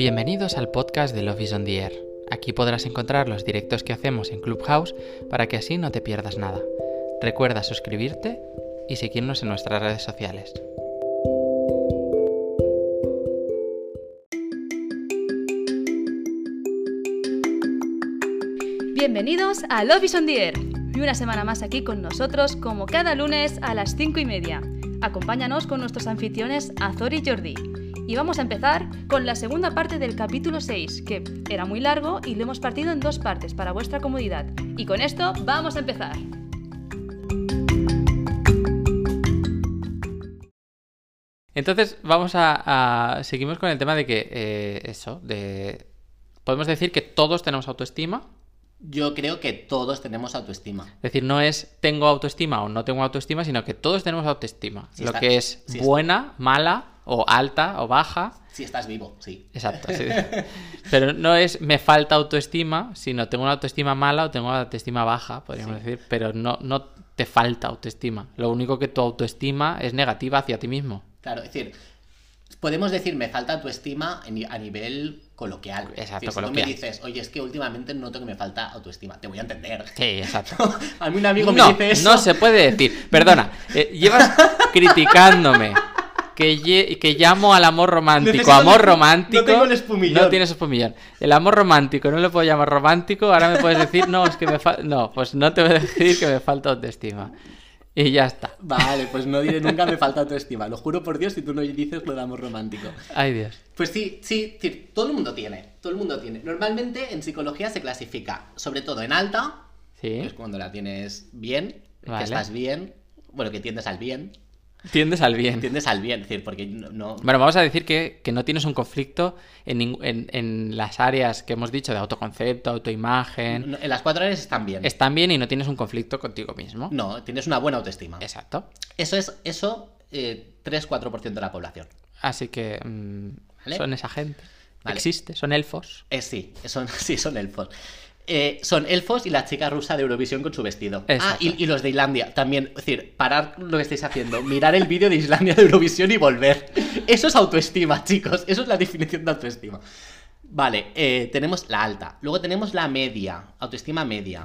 Bienvenidos al podcast de Love is on the Air. Aquí podrás encontrar los directos que hacemos en Clubhouse para que así no te pierdas nada. Recuerda suscribirte y seguirnos en nuestras redes sociales. Bienvenidos a Love is on the Air. Y una semana más aquí con nosotros, como cada lunes a las 5 y media. Acompáñanos con nuestros anfitriones Azor y Jordi. Y vamos a empezar con la segunda parte del capítulo 6, que era muy largo y lo hemos partido en dos partes para vuestra comodidad. Y con esto vamos a empezar. Entonces vamos a, a- seguimos con el tema de que eh, eso, de podemos decir que todos tenemos autoestima. Yo creo que todos tenemos autoestima. Es decir, no es tengo autoestima o no tengo autoestima, sino que todos tenemos autoestima. Sí, lo está- que es sí, buena, mala o alta o baja. Si estás vivo, sí. Exacto, sí. Pero no es me falta autoestima, sino tengo una autoestima mala o tengo una autoestima baja, podríamos Sí. decir, pero no, no te falta autoestima. Lo único que tu autoestima es negativa hacia ti mismo. Claro, es decir, podemos decir me falta autoestima a nivel coloquial. Exacto, decir, si coloquial. tú me dices, oye, es que últimamente noto que me falta autoestima, te voy a entender. Sí, exacto. a mí un amigo no, me dice eso. no se puede decir. Perdona, eh, llevas criticándome que, que llamo al amor romántico Necesito- amor romántico. no tengo el espumillón. No tienes espumillón. El amor romántico no lo puedo llamar romántico. Ahora me puedes decir, no, es que me falta. No, pues no te voy a decir que me falta autoestima. Y ya está. Vale, pues no diré nunca me falta autoestima. Lo juro por Dios si tú no dices lo de amor romántico. Ay, Dios. Pues sí, sí, todo el mundo tiene, todo el mundo tiene. Normalmente en psicología se clasifica, sobre todo en alta, Sí. que es cuando la tienes bien, Vale. que estás bien, bueno, que tiendes al bien, Tiendes al bien. tiendes al bien, es decir, porque no... no- Bueno, vamos a decir que, que no tienes un conflicto en, en, en las áreas que hemos dicho de autoconcepto, autoimagen. no- en las cuatro áreas están bien. Están bien y no tienes un conflicto contigo mismo. No, tienes una buena autoestima. Exacto. Eso es, eso, eh, 3-4% de la población. Así que mm, Vale. son esa gente. Vale. Existe, son elfos. Eh, sí, son, sí, son elfos. Eh, son elfos y la chica rusa de Eurovisión con su vestido. Ah, y, y los de Islandia también. Es decir, parar lo que estáis haciendo, mirar el vídeo de Islandia de Eurovisión y volver. Eso es autoestima, chicos. Eso es la definición de autoestima. Vale, eh, tenemos la alta. Luego tenemos la media, autoestima media.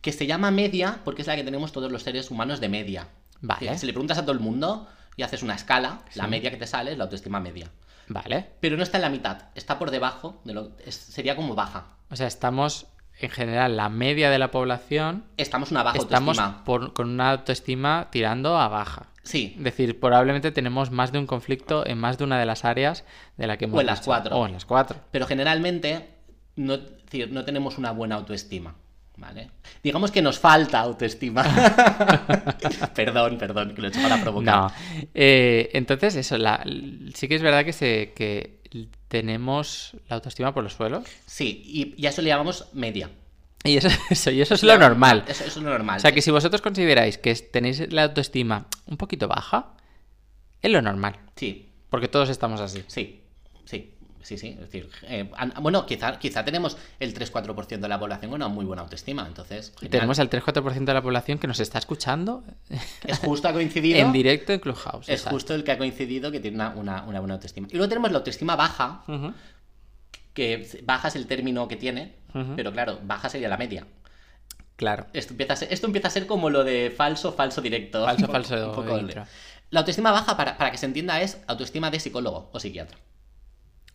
Que se llama media porque es la que tenemos todos los seres humanos de media. Vale. Si le preguntas a todo el mundo y haces una escala, la media que te sale es la autoestima media. Vale. Pero no está en la mitad, está por debajo, de lo, es- sería como baja. O sea, estamos, en general, la media de la población, Estamos una baja estamos autoestima. por- con una autoestima tirando a baja. Sí, Es decir, probablemente tenemos más de un conflicto en más de una de las áreas de la que hemos O en las cuatro. O en las cuatro. pero generalmente no, decir, no tenemos una buena autoestima. ¿Vale? Digamos que nos falta autoestima. perdón, perdón, que lo he hecho para provocar. No. Eh, entonces, eso, la- sí que es verdad que, se, que tenemos la autoestima por los suelos. Sí, y, y a eso le llamamos media. Y eso, eso, y eso es lo normal. Eso, eso es lo normal. O sea, que si vosotros consideráis que tenéis la autoestima un poquito baja, es lo normal. Sí, Porque todos estamos así. sí, sí. Sí, sí, es decir, eh, bueno, quizá, quizá tenemos el 3-4% de la población con una muy buena autoestima, entonces... Genial. tenemos el 3-4% de la población que nos está escuchando Es justo ha coincidido... en directo en Clubhouse. Es exacto. justo el que ha coincidido que tiene una, una- una buena autoestima. Y luego tenemos la autoestima baja, que baja es el término que tiene, pero claro, baja sería la media. Claro. Esto empieza, a ser, esto empieza a ser como lo de falso, falso directo. Falso, Un poco- falso un poco. La autoestima baja, para, para que se entienda, es autoestima de psicólogo o psiquiatra.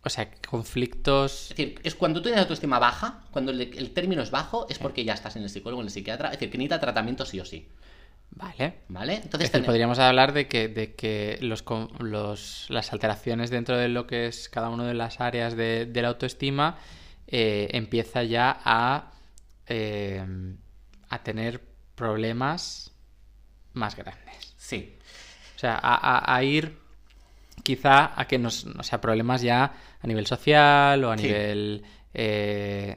O sea, conflictos. Es decir, es cuando tú tienes autoestima baja, cuando el, el término es bajo, es porque ya estás en el psicólogo, en el psiquiatra. Es decir, que necesita tratamiento sí o sí. Vale. ¿Vale? Es Entonces, decir, ten- podríamos hablar de que, de que los, los- las alteraciones dentro de lo que es cada una de las áreas de, de la autoestima eh, empieza ya a, eh, a tener problemas más grandes. Sí. O sea, a, a- a ir quizá a que nos, o sea, problemas ya a nivel social o a Sí. nivel... eh,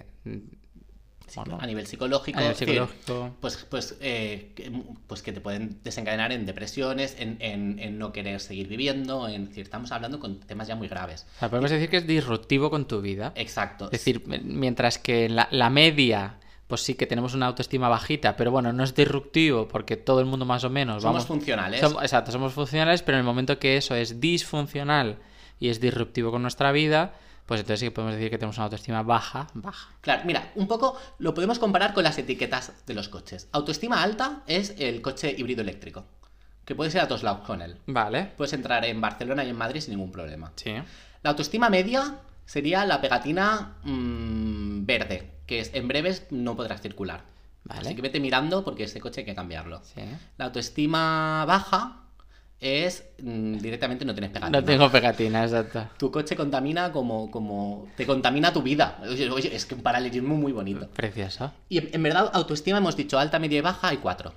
bueno, a nivel psicológico. a nivel es decir, psicológico. Pues, pues, eh, que, pues que te pueden desencadenar en depresiones, en, en- en no querer seguir viviendo, en es decir, estamos hablando con temas ya muy graves. O sea, podemos decir que es disruptivo con tu vida. Exacto. Es decir, mientras que en la, la media, pues sí que tenemos una autoestima bajita, pero bueno, no es disruptivo porque todo el mundo más o menos somos vamos. funcionales. Exacto, somos funcionales, pero en el momento que eso es disfuncional y es disruptivo con nuestra vida, pues entonces sí que podemos decir que tenemos una autoestima baja, baja. Claro, mira, un poco lo podemos comparar con las etiquetas de los coches. Autoestima alta es el coche híbrido eléctrico, que puedes ir a todos lados con él. Vale. Puedes entrar en Barcelona y en Madrid sin ningún problema. Sí. La autoestima media sería la pegatina mm, verde, que es en breves no podrás circular. Vale. Así que vete mirando porque ese coche hay que cambiarlo. Sí. La autoestima baja es mm, directamente no tienes pegatina. No tengo pegatina, exacto. Tu coche contamina como, como... Te contamina tu vida. Oye, oye, es que un paralelismo muy bonito. Precioso. Y en, en verdad, autoestima hemos dicho alta, media y baja, hay cuatro.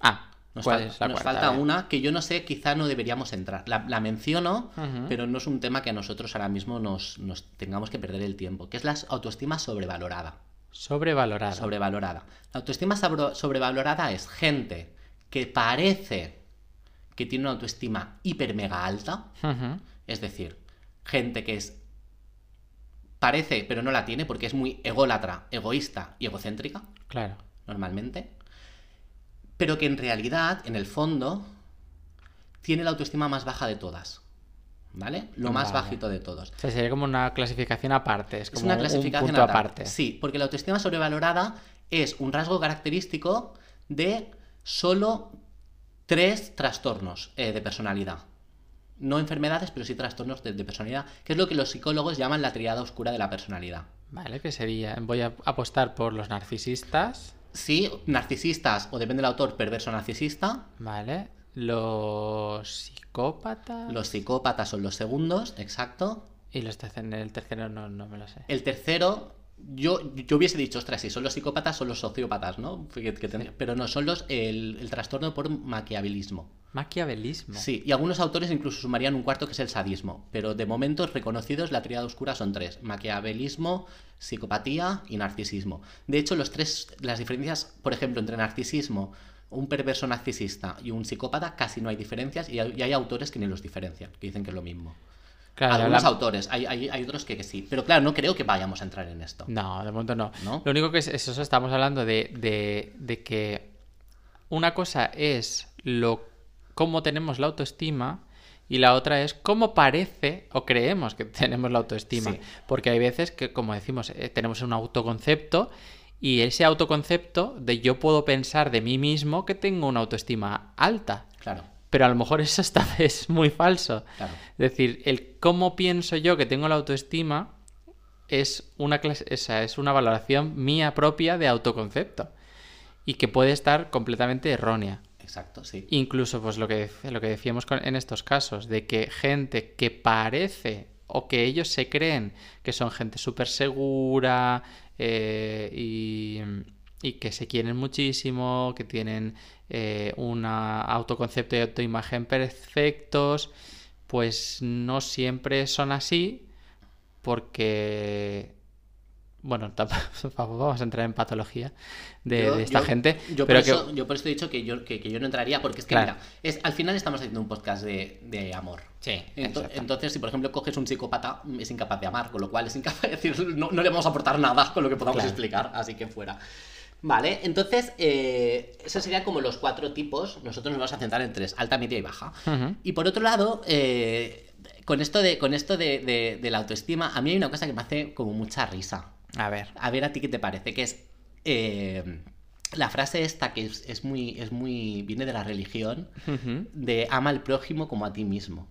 Ah, Nos, ¿cuál fal- es la nos cuarta? falta una que yo no sé, quizá no deberíamos entrar. La, la menciono, pero no es un tema que a nosotros ahora mismo nos, nos tengamos que perder el tiempo, que es la autoestima sobrevalorada. Sobrevalorada. Sobrevalorada. La autoestima sobre- sobrevalorada es gente que parece que tiene una autoestima hiper mega alta, es decir, gente que es parece pero no la tiene porque es muy ególatra, egoísta y egocéntrica, Claro. normalmente, pero que en realidad, en el fondo, tiene la autoestima más baja de todas. ¿Vale? Lo más Vale. bajito de todos. O sea, sería como una clasificación aparte. Es Es como una un clasificación punto aparte. aparte. Sí, porque la autoestima sobrevalorada es un rasgo característico de solo tres trastornos eh, de personalidad. No enfermedades, pero sí trastornos de, de personalidad, que es lo que los psicólogos llaman la triada oscura de la personalidad. Vale, que sería. Voy a apostar por los narcisistas. Sí, narcisistas, o depende del autor, perverso narcisista. Vale. Los psicópatas. Los psicópatas son los segundos, exacto. Y los terceros, el tercero no, no me lo sé. El tercero, yo, yo hubiese dicho, ostras, si son los psicópatas, son los sociópatas, ¿no? Que- que ten- Pero no, son los el, el trastorno por maquiavelismo. Maquiavelismo. Sí, y algunos autores incluso sumarían un cuarto que es el sadismo, pero de momento reconocidos la tríada oscura son tres: maquiavelismo, psicopatía y narcisismo. De hecho, los tres, las diferencias, por ejemplo, entre narcisismo, un perverso narcisista y un psicópata, casi no hay diferencias, y hay, y hay autores que ni los diferencian, que dicen que es lo mismo. Claro, Algunos la- autores, hay, hay, hay otros que, que sí, pero claro, no creo que vayamos a entrar en esto. No, de momento no. ¿No? Lo único que es, es eso, estamos hablando de, de, de que una cosa es lo cómo tenemos la autoestima y la otra es cómo parece o creemos que tenemos la autoestima. Sí. Porque hay veces que, como decimos, eh, tenemos un autoconcepto y ese autoconcepto de yo puedo pensar de mí mismo que tengo una autoestima alta. Claro, Pero a lo mejor eso vez es muy falso. claro. Es decir, el cómo pienso yo que tengo la autoestima es una clase, esa es una valoración mía propia de autoconcepto y que puede estar completamente errónea. Exacto, sí. Incluso, pues lo que, lo que decíamos con- en estos casos, de que gente que parece o que ellos se creen que son gente súper segura eh, y, y que se quieren muchísimo, que tienen eh, un autoconcepto y autoimagen perfectos, pues no siempre son así porque... Bueno, tampoco vamos a entrar en patología de, Yo- de esta yo- gente, Yo, pero por que... eso, yo por eso he dicho que yo, que, que yo no entraría, porque es que, Claro. mira, es, al final estamos haciendo un podcast de, de amor. Sí, entonces, si por ejemplo coges un psicópata, es incapaz de amar, con lo cual es incapaz de decir, no, no le vamos a aportar nada con lo que podamos Claro. explicar, así que fuera. Vale, entonces, eh, esos serían como los cuatro tipos. Nosotros nos vamos a centrar en tres: alta, media y baja. Y por otro lado, eh, con esto, de, con esto de, de- de la autoestima, a mí hay una cosa que me hace como mucha risa. A ver. A ver a ti qué te parece, que es eh, la frase esta que es, es muy, es muy. viene de la religión, de ama al prójimo como a ti mismo.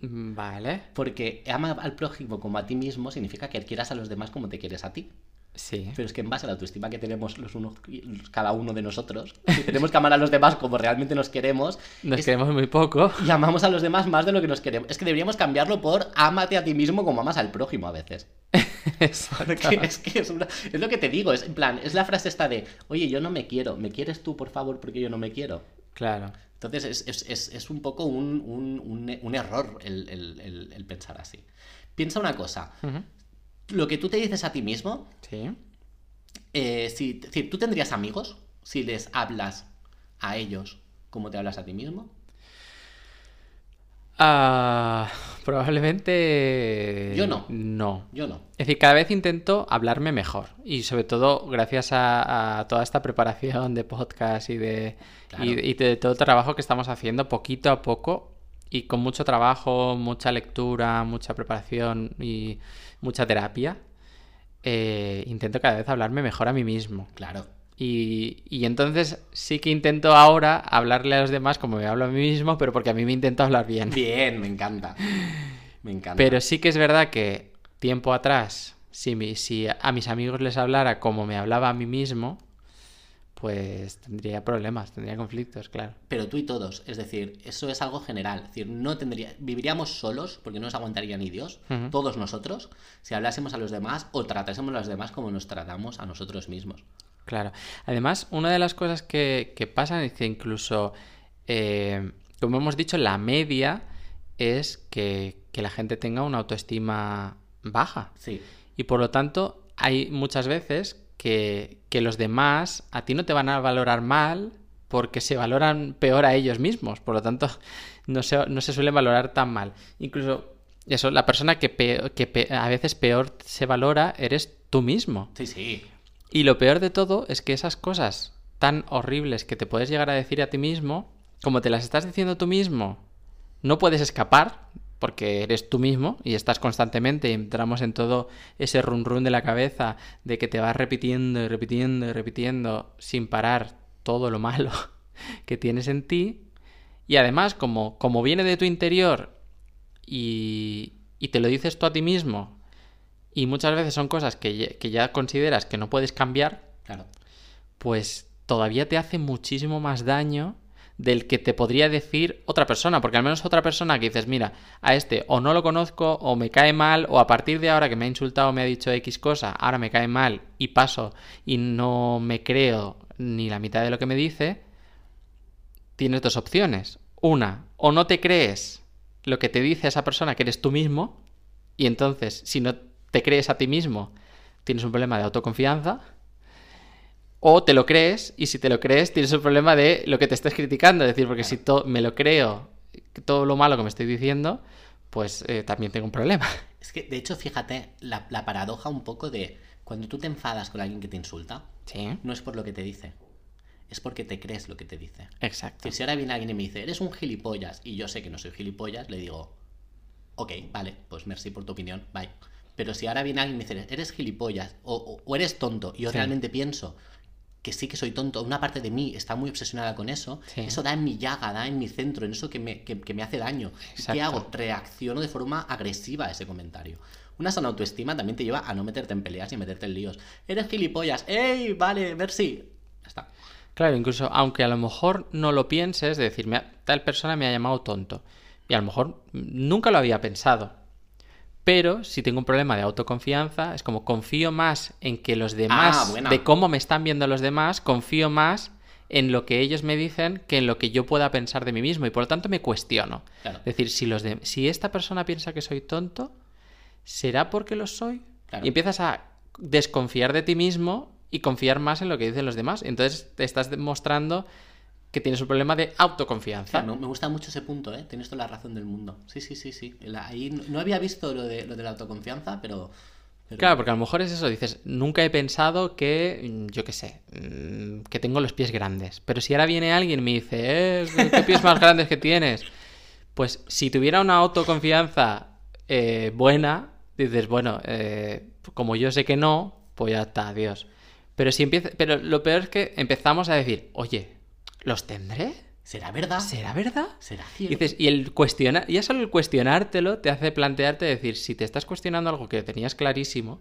Vale. Porque ama al prójimo como a ti mismo significa que quieras a los demás como te quieres a ti. Sí. Pero es que en base a la autoestima que tenemos los unos, cada uno de nosotros, si tenemos que amar a los demás como realmente nos queremos, Nos es- queremos muy poco. y amamos a los demás más de lo que nos queremos. Es que deberíamos cambiarlo por ámate a ti mismo como amas al prójimo a veces. Porque es que es, una- es lo que te digo, es en plan, es la frase esta de, oye, yo no me quiero, ¿me quieres tú por favor porque yo no me quiero? Claro. Entonces es, es- es- es un poco un, un- un- un error el, el- el- el pensar así. Piensa una cosa. Lo que tú te dices a ti mismo, Sí. eh, si, ¿tú tendrías amigos si les hablas a ellos como te hablas a ti mismo? Ah, probablemente. Yo no. No. Yo no. Es decir, cada vez intento hablarme mejor. Y sobre todo gracias a, a toda esta preparación de podcast y de, Claro. y, y de todo el trabajo que estamos haciendo poquito a poco. y con mucho trabajo, mucha lectura, mucha preparación y mucha terapia, eh, intento cada vez hablarme mejor a mí mismo. Claro. Y, y entonces sí que intento ahora hablarle a los demás como me hablo a mí mismo, pero porque a mí me intento hablar bien. Bien, me encanta. Me encanta. Pero sí que es verdad que tiempo atrás, si, mi- si a mis amigos les hablara como me hablaba a mí mismo, pues tendría problemas, tendría conflictos, claro. Pero tú y todos, es decir, eso es algo general. Es decir, no tendría, viviríamos solos porque no nos aguantaría ni Dios, todos nosotros, si hablásemos a los demás o tratásemos a los demás como nos tratamos a nosotros mismos. Claro. Además, una de las cosas que, que pasan es que incluso, eh, como hemos dicho, la media es que, que la gente tenga una autoestima baja. Sí, Y por lo tanto, hay muchas veces que, que los demás a ti no te van a valorar mal porque se valoran peor a ellos mismos. Por lo tanto, no se, no se suele valorar tan mal. Incluso, eso, la persona que, pe- que a veces peor se valora eres tú mismo. sí, sí. Y lo peor de todo es que esas cosas tan horribles que te puedes llegar a decir a ti mismo, como te las estás diciendo tú mismo, no puedes escapar porque eres tú mismo y estás constantemente y entramos en todo ese run run de la cabeza de que te vas repitiendo y repitiendo y repitiendo sin parar todo lo malo que tienes en ti. Y además, como, como viene de tu interior y, y te lo dices tú a ti mismo, y muchas veces son cosas que ya, que ya consideras que no puedes cambiar, Claro. pues todavía te hace muchísimo más daño del que te podría decir otra persona, porque al menos otra persona que dices, mira, a este o no lo conozco o me cae mal o a partir de ahora que me ha insultado o me ha dicho X cosa, ahora me cae mal y paso y no me creo ni la mitad de lo que me dice, tienes dos opciones. Una, o no te crees lo que te dice esa persona que eres tú mismo y entonces si no te crees a ti mismo, tienes un problema de autoconfianza. O te lo crees, y si te lo crees, tienes un problema de lo que te estés criticando. Es decir, porque si me lo creo, todo lo malo que me estoy diciendo, pues eh, también tengo un problema. Es que, de hecho, fíjate, la, la paradoja un poco de cuando tú te enfadas con alguien que te insulta, Sí, no es por lo que te dice, es porque te crees lo que te dice. exacto. Que si ahora viene alguien y me dice, eres un gilipollas, y yo sé que no soy gilipollas, le digo, ok, vale, pues merci por tu opinión, bye. Pero si ahora viene alguien y me dice, eres gilipollas, o, o- o eres tonto, y yo Sí. realmente pienso que sí que soy tonto, una parte de mí está muy obsesionada con eso, Sí. eso da en mi llaga, da en mi centro, en eso que me, que- que me hace daño. ¿Y Exacto. ¿Qué hago? Reacciono de forma agresiva a ese comentario. Una sana autoestima también te lleva a no meterte en peleas y meterte en líos. Eres gilipollas, ¡ey! Vale, merci. Ya está. Claro, incluso aunque a lo mejor no lo pienses, de decir, "Me ha- tal persona me ha llamado tonto. Y a lo mejor nunca lo había pensado. Pero si tengo un problema de autoconfianza, es como confío más en que los demás, Ah, de cómo me están viendo los demás, confío más en lo que ellos me dicen que en lo que yo pueda pensar de mí mismo. Y por lo tanto me cuestiono. Claro. Es decir, si, los de- si esta persona piensa que soy tonto, ¿será porque lo soy? Claro. Y empiezas a desconfiar de ti mismo y confiar más en lo que dicen los demás. Entonces te estás demostrando que tienes un problema de autoconfianza. Me, me gusta mucho ese punto, ¿eh? Tienes toda la razón del mundo. Sí, sí, sí, sí. Ahí no, había visto lo de, lo de la autoconfianza, pero... pero- Claro, porque a lo mejor es eso, dices, nunca he pensado que, mm, yo qué sé, mm, que tengo los pies grandes. Pero si ahora viene alguien y me dice, eh, ¿qué pies más grandes que tienes? Pues si tuviera una autoconfianza eh, buena, dices, bueno, eh, como yo sé que no, pues ya está, adiós. Pero si empieza, pero lo peor es que empezamos a decir, oye, ¿los tendré? ¿Será verdad? ¿Será verdad? ¿Será Y cierto? dices, y el cuestionar, ya solo el cuestionártelo te hace plantearte decir, si te estás cuestionando algo que tenías clarísimo,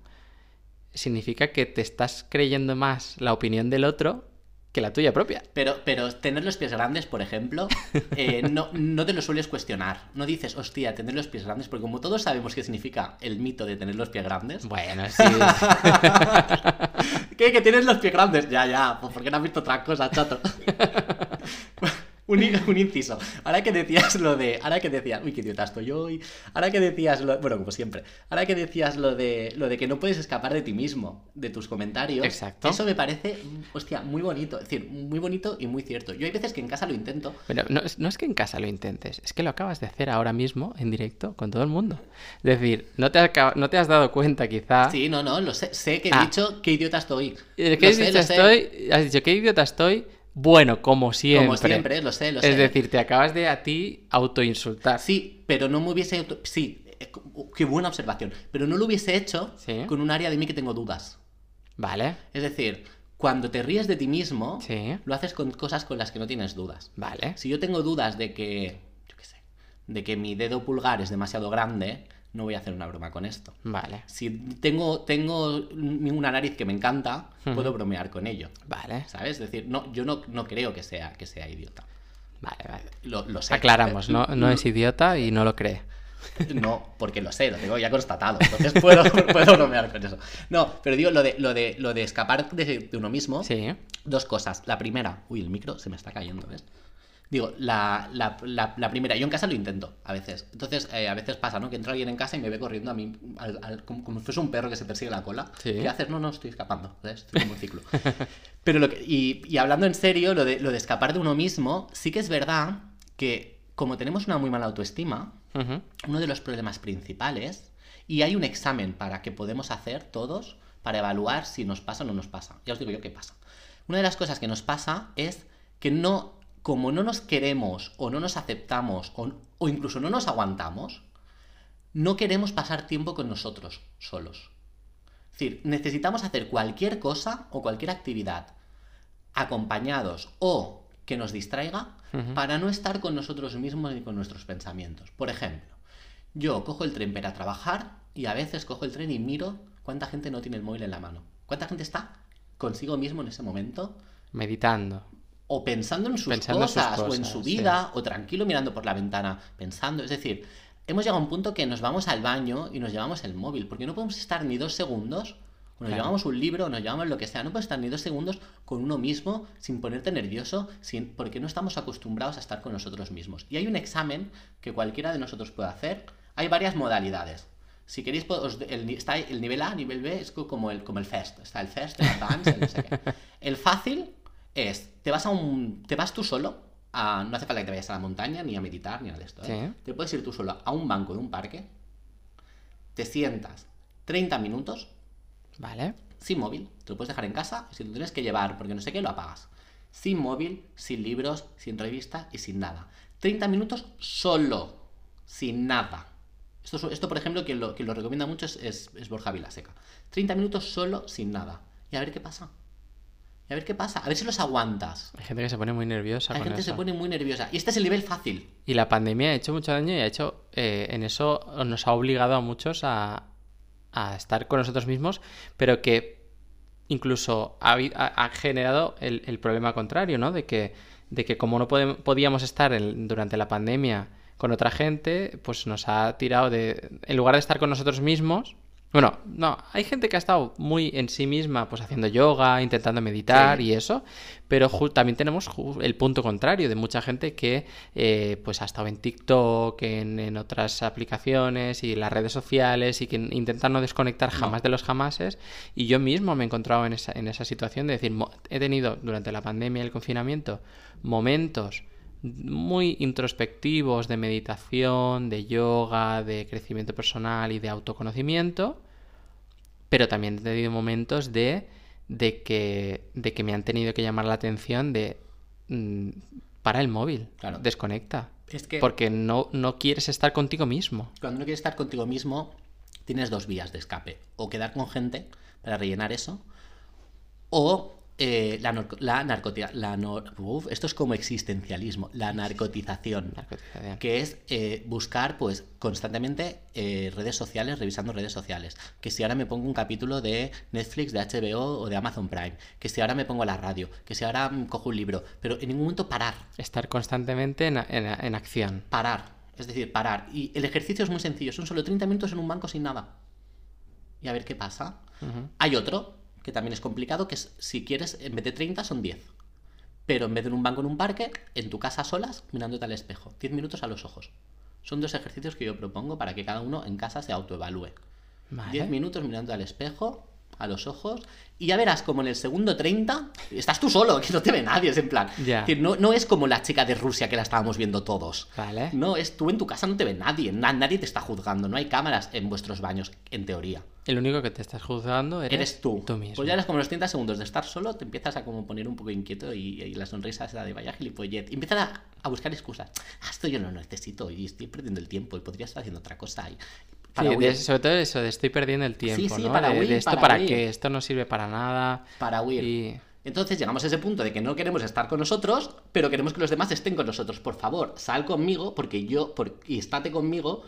significa que te estás creyendo más la opinión del otro que la tuya propia. Pero, pero tener los pies grandes, por ejemplo, eh, no, no te lo sueles cuestionar. No dices, hostia, tener los pies grandes, porque como todos sabemos qué significa el mito de tener los pies grandes. Bueno, sí. ¿Que tienes los pies grandes? Ya, ya, pues porque no has visto otra cosa, chato. Un, in- un inciso. Ahora que decías lo de. Ahora que decías. Uy, qué idiota estoy hoy. Ahora que decías lo. Bueno, como siempre. Ahora que decías lo de. Lo de que no puedes escapar de ti mismo, de tus comentarios. Exacto. Eso me parece. Hostia, muy bonito. Es decir, muy bonito y muy cierto. Yo hay veces que en casa lo intento. Pero no, es- no es que en casa lo intentes, es que lo acabas de hacer ahora mismo en directo con todo el mundo. Es decir, no te, acaba- no te has dado cuenta quizá... Sí, no, no, lo sé. Sé que he Ah. dicho qué idiota estoy. ¿De Lo qué sé. estoy? Has dicho, qué idiota estoy bueno, como siempre. Como siempre, lo sé, lo sé. Es decir, te acabas de a ti autoinsultar. Sí, pero no me hubiese... auto- Sí, eh, qué buena observación. Pero no lo hubiese hecho Sí. con un área de mí que tengo dudas. Vale, Es decir, cuando te ríes de ti mismo, Sí. lo haces con cosas con las que no tienes dudas. vale. Si yo tengo dudas de que, yo qué sé, de que mi dedo pulgar es demasiado grande, no voy a hacer una broma con esto. Vale, Si tengo, tengo una nariz que me encanta, puedo bromear con ello. vale, ¿Sabes? Es decir, no, yo no, no creo que sea, que sea idiota. vale, vale. Lo, lo sé. Aclaramos, no, no es idiota y no lo cree. No, porque lo sé, lo tengo ya constatado. Entonces puedo, puedo bromear con eso. No, pero digo, lo de, lo de, lo de escapar de, de uno mismo, Sí, dos cosas. La primera, uy, el micro se me está cayendo, ¿ves? Digo, la, la, la, la primera, yo en casa lo intento a veces. Entonces, eh, a veces pasa, ¿no? Que entra alguien en casa y me ve corriendo a mí, al- al- como, como si fuese un perro que se persigue la cola. Sí. ¿Qué haces? No, no, estoy escapando. ¿ves? Estoy como un ciclo. Pero lo que, y, y hablando en serio, lo de, lo de escapar de uno mismo, sí que es verdad que como tenemos una muy mala autoestima, uno de los problemas principales, y hay un examen para que podemos hacer todos para evaluar si nos pasa o no nos pasa. Ya os digo yo qué pasa. Una de las cosas que nos pasa es que no, como no nos queremos o no nos aceptamos o, o incluso no nos aguantamos, no queremos pasar tiempo con nosotros solos. Es decir, necesitamos hacer cualquier cosa o cualquier actividad acompañados o que nos distraiga para no estar con nosotros mismos ni con nuestros pensamientos. Por ejemplo, yo cojo el tren para trabajar y a veces cojo el tren y miro cuánta gente no tiene el móvil en la mano. ¿Cuánta gente está consigo mismo en ese momento? meditando. O pensando en sus, Pensando en sus cosas, o en su sí. vida, o tranquilo mirando por la ventana, pensando. Es decir, hemos llegado a un punto que nos vamos al baño y nos llevamos el móvil, porque no podemos estar ni dos segundos, o nos Claro. llevamos un libro, o nos llevamos lo que sea, no podemos estar ni dos segundos con uno mismo sin ponerte nervioso, sin, porque no estamos acostumbrados a estar con nosotros mismos. Y hay un examen que cualquiera de nosotros puede hacer. Hay varias modalidades. Si queréis, os- el, está el nivel A, nivel B, es co- como el, como el FIRST. Está el FIRST, el ADVANCED, el no sé qué. El fácil es, te vas a un, te vas tú solo, a- no hace falta que te vayas a la montaña, ni a meditar, ni de esto. ¿eh? Sí. Te puedes ir tú solo a un banco de un parque, te sientas 30 minutos Vale, sin móvil, te lo puedes dejar en casa y si lo tienes que llevar porque no sé qué, lo apagas. Sin móvil, sin libros, sin revista y sin nada. 30 minutos solo, sin nada. Esto, es- esto por ejemplo, quien lo, quien lo recomienda mucho es, es, es Borja Vilaseca. 30 minutos solo, sin nada. Y a ver qué pasa. A ver qué pasa. A ver si los aguantas. hay gente que se pone muy nerviosa Hay con gente que se pone muy nerviosa. Y este es el nivel fácil. Y la pandemia ha hecho mucho daño y ha hecho, eh, en eso nos ha obligado a muchos a, a estar con nosotros mismos, pero que incluso ha, ha- generado el, el problema contrario, ¿no? De que, de que como no podem- podíamos estar en- durante la pandemia con otra gente, pues nos ha tirado de, en lugar de estar con nosotros mismos, bueno, no, hay gente que ha estado muy en sí misma, pues haciendo yoga, intentando meditar Sí. y eso, pero también tenemos el punto contrario de mucha gente que eh, pues ha estado en TikTok, en, en otras aplicaciones y las redes sociales y que intentan no desconectar jamás de los jamases. Y yo mismo me he encontrado en esa, en esa situación de decir, he tenido durante la pandemia y el confinamiento momentos muy introspectivos de meditación, de yoga, de crecimiento personal y de autoconocimiento, pero también he tenido momentos de, de, que, de que me han tenido que llamar la atención de mm, para el móvil, Claro. desconecta, Es que porque no, no quieres estar contigo mismo. cuando no quieres estar contigo mismo, tienes dos vías de escape. O quedar con gente para rellenar eso, o eh, la, la narcotia- la uf, esto es como existencialismo, la narcotización. Narcotización. Que es eh, buscar, pues, constantemente eh, redes sociales, revisando redes sociales. Que si ahora me pongo un capítulo de Netflix, de HBO o de Amazon Prime. Que si ahora me pongo la radio. Que si ahora mm, cojo un libro. Pero en ningún momento parar. Estar constantemente en, en- en acción. Parar. Es decir, parar. Y el ejercicio es muy sencillo. Son solo 30 minutos en un banco sin nada. Y a ver qué pasa. Hay otro, que también es complicado, que es, si quieres, en vez de 30 son 10. Pero en vez de en un banco en un parque, en tu casa solas, mirándote al espejo. 10 minutos a los ojos. Son dos ejercicios que yo propongo para que cada uno en casa se autoevalúe. Vale. 10 minutos mirando al espejo, a los ojos y ya verás como en el segundo 30 estás tú solo, que no te ve nadie, es en plan. No, no es como la chica de Rusia que la estábamos viendo todos. Vale. No, es tú en tu casa no te ve nadie, na- nadie te está juzgando, no hay cámaras en vuestros baños, en teoría. El único que te estás juzgando eres, Eres tú. Tú mismo. Pues ya eres como los 30 segundos de estar solo, te empiezas a como poner un poco inquieto y, y la sonrisa esa de vaya gilipollet. Y empiezas a, a buscar excusas. Ah, esto yo no lo necesito y estoy perdiendo el tiempo y podría estar haciendo otra cosa. Y Sí, de- huir, sobre todo eso de estoy perdiendo el tiempo, sí, ¿no? para de, de huir, esto para para, huir. qué, esto no sirve para nada. para huir. Y Entonces llegamos a ese punto de que no queremos estar con nosotros, pero queremos que los demás estén con nosotros. Por favor, sal conmigo porque yo por- y estate conmigo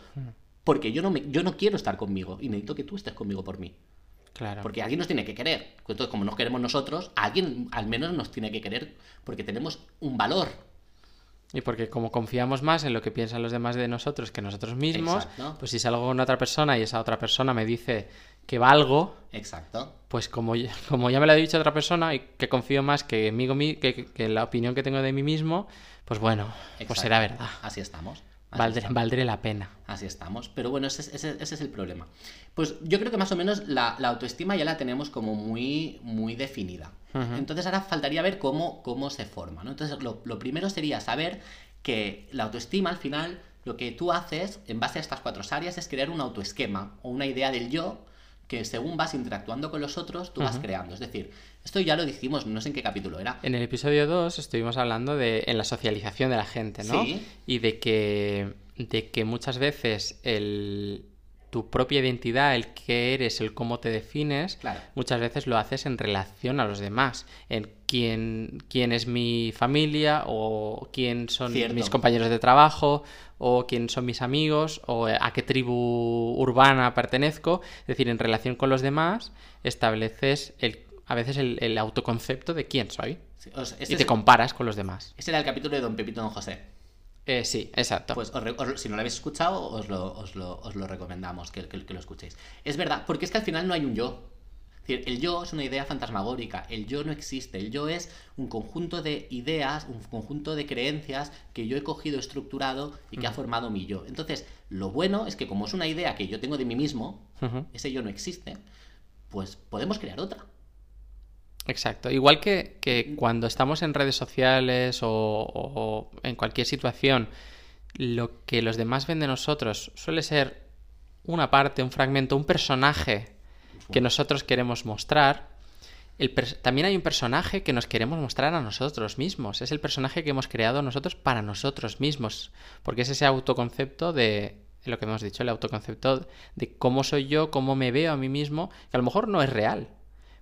porque yo no me, yo no quiero estar conmigo y necesito que tú estés conmigo por mí. claro. Porque alguien nos tiene que querer. Entonces, como nos queremos nosotros, alguien al menos nos tiene que querer porque tenemos un valor. Y porque como confiamos más en lo que piensan los demás de nosotros que nosotros mismos, Exacto. pues si salgo con otra persona y esa otra persona me dice que valgo, Exacto. pues como, ya- como ya me lo ha dicho otra persona y que confío más que, en mí- que, que- que en la opinión que tengo de mí mismo, pues bueno, pues será verdad. Así estamos. Valdré, valdré la pena. Así estamos. Pero bueno, ese, es- ese- ese es el problema. Pues yo creo que más o menos la, la autoestima ya la tenemos como muy, muy definida. Entonces ahora faltaría ver cómo, cómo se forma. ¿no? Entonces lo, lo primero sería saber que la autoestima al final lo que tú haces en base a estas cuatro áreas es crear un autoesquema o una idea del yo que según vas interactuando con los otros tú vas creando. Es decir, esto ya lo dijimos, no sé en qué capítulo era. En el episodio 2 estuvimos hablando de en la socialización de la gente, ¿no? Sí. Y de que, de que muchas veces el, tu propia identidad, el que eres, el cómo te defines, Claro. muchas veces lo haces en relación a los demás, en quién, quién es mi familia o quién son Cierto. mis compañeros de trabajo o quién son mis amigos o a qué tribu urbana pertenezco. Es decir, en relación con los demás estableces el, a veces el, el autoconcepto de quién soy Sí, o sea, y este te comparas con los demás. ese era el capítulo de Don Pepito Don José. Eh, sí, exacto. Pues os re- os- si no lo habéis escuchado, os lo, os lo- os lo recomendamos que, que- que lo escuchéis. Es verdad, porque es que al final no hay un yo. Es decir, el yo es una idea fantasmagórica, el yo no existe, el yo es un conjunto de ideas, un conjunto de creencias que yo he cogido, estructurado y que ha formado mi yo. Entonces, lo bueno es que como es una idea que yo tengo de mí mismo, ese yo no existe, pues podemos crear otra. Exacto. Igual que, que cuando estamos en redes sociales o, o en cualquier situación, lo que los demás ven de nosotros suele ser una parte, un fragmento, un personaje que nosotros queremos mostrar. El también hay un personaje que nos queremos mostrar a nosotros mismos. Es el personaje que hemos creado nosotros para nosotros mismos. Porque es ese autoconcepto de lo que hemos dicho, el autoconcepto de cómo soy yo, cómo me veo a mí mismo, que a lo mejor no es real.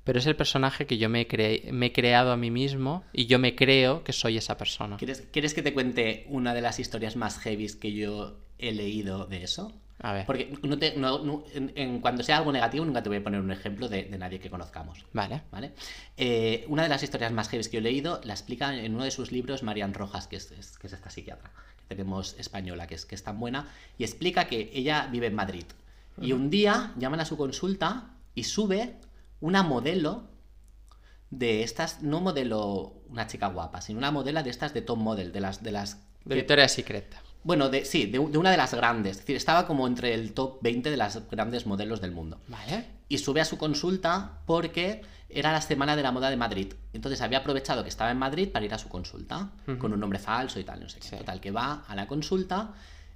Pero es el personaje que yo me, he cre- me he creado a mí mismo y yo me creo que soy esa persona. ¿Quieres, ¿Quieres que te cuente una de las historias más heavies que yo he leído de eso? A ver. Porque no te- no- no- en, en cuando sea algo negativo nunca te voy a poner un ejemplo de, de nadie que conozcamos. Vale. ¿Vale? Eh, una de las historias más heavy que yo he leído la explica en uno de sus libros Marian Rojas, que es, es- que es esta psiquiatra que tenemos española, que es, que es tan buena, y explica que ella vive en Madrid. Y un día llaman a su consulta y sube una modelo de estas, no modelo una chica guapa, sino una modelo de estas de top model, de las... De las De Victoria's Secret. bueno, de, sí, de, de una de las grandes. Es decir, estaba como entre el top 20 de las grandes modelos del mundo Vale. y sube a su consulta porque era la semana de la moda de Madrid. Entonces había aprovechado que estaba en Madrid para ir a su consulta con un nombre falso y tal, no sé qué. Sí. Total, que va a la consulta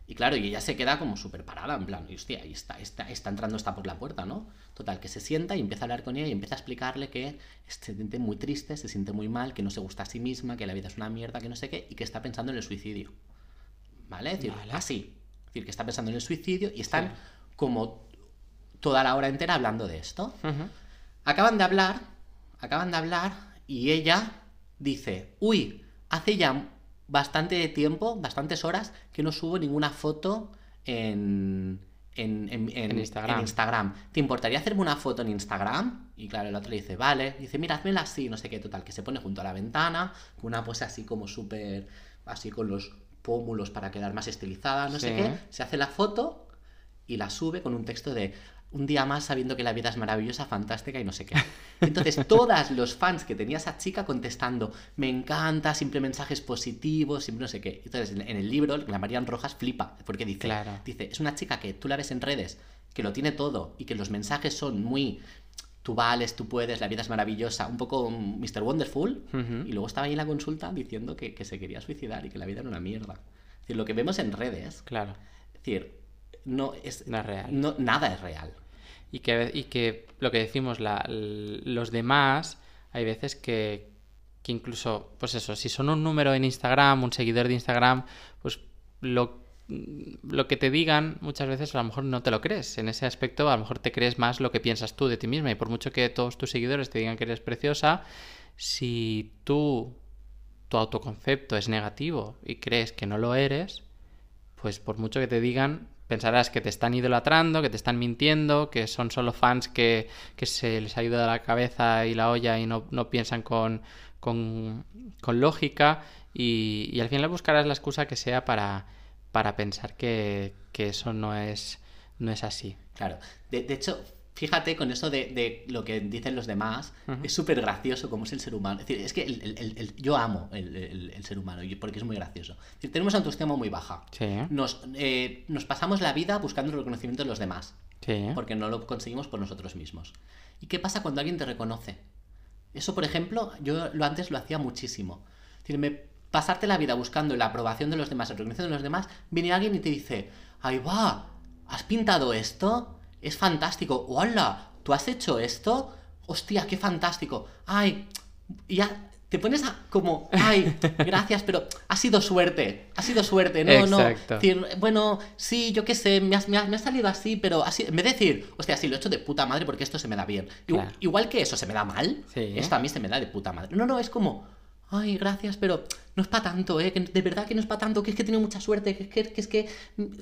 y claro, y ella se queda como súper parada, en plan, y hostia, ahí está, está, está entrando, está por la puerta, ¿no? Total, que se sienta y empieza a hablar con ella y empieza a explicarle que se siente muy triste, se siente muy mal, que no se gusta a sí misma, que la vida es una mierda, que no sé qué, y que está pensando en el suicidio. ¿Vale? Es decir, Vale. así. Es decir, que está pensando en el suicidio y están como toda la hora entera hablando de esto. Acaban de hablar, acaban de hablar y ella dice, uy, hace ya bastante tiempo, bastantes horas, que no subo ninguna foto en, en, en- en- Instagram. en Instagram. ¿Te importaría hacerme una foto en Instagram? Y claro, el otro le dice, vale. Dice, mira, házmela así, no sé qué, total, que se pone junto a la ventana, con una pose así como súper, así con los pómulos para quedar más estilizada, no sé qué. Se hace la foto y la sube con un texto de un día más sabiendo que la vida es maravillosa, fantástica y no sé qué. Entonces, todos los fans que tenía esa chica contestando, me encanta, siempre mensajes positivos, siempre no sé qué. Entonces, en el libro, la Marian Rojas flipa, porque dice, Claro. dice, es una chica que tú la ves en redes, que lo tiene todo y que los mensajes son muy tú vales, tú puedes, la vida es maravillosa, un poco Mr. Wonderful, y luego estaba ahí en la consulta diciendo que, que se quería suicidar y que la vida era una mierda. Es decir, lo que vemos en redes, Claro. es decir, no es, No es real. no- nada es real. Y que, y que lo que decimos, la- los demás, hay veces que, que incluso, pues eso, si son un número en Instagram, un seguidor de Instagram, pues lo, lo que te digan muchas veces a lo mejor no te lo crees. En ese aspecto a lo mejor te crees más lo que piensas tú de ti misma. Y por mucho que todos tus seguidores te digan que eres preciosa, si tú, tu autoconcepto es negativo y crees que no lo eres, pues por mucho que te digan, pensarás que te están idolatrando, que te están mintiendo, que son solo fans que, que se les ha ido de la cabeza y la olla y no, no piensan con, con, con lógica y, y al final buscarás la excusa que sea para, para pensar que, que eso no es, no es así. Claro. De, de hecho, fíjate con eso de, de lo que dicen los demás, Ujú. es súper gracioso cómo es el ser humano. Es decir, es que el- el- el- yo amo el, ser humano porque es muy gracioso. Es decir, tenemos autoestima muy baja. Sí, Nos, eh, nos pasamos la vida buscando el reconocimiento de los demás, sí. porque no lo conseguimos por nosotros mismos. ¿Y qué pasa cuando alguien te reconoce? Eso, por ejemplo, yo lo antes lo hacía muchísimo. Es decir, me- pasarte la vida buscando la aprobación de los demás, el reconocimiento de los demás, viene alguien y te dice, ahí va, ¿has pintado esto? Es fantástico. ¡Hola! ¿Tú has hecho esto? ¡Hostia, qué fantástico! ¡Ay! Ya te pones a, como, ¡ay! Gracias, pero ha sido suerte. Ha sido suerte. No, no. Exacto. Decir, bueno, sí, yo qué sé, me, has- me ha, me ha salido así, pero así, en vez de decir, hostia, sí, lo he hecho de puta madre porque esto se me da bien. Claro. Igual que eso se me da mal, Sí. esto a mí se me da de puta madre. No, no, es como, ay, gracias, pero no es para tanto, ¿eh? Que de verdad que no es para tanto, que es que he tenido mucha suerte, que es que, que es que.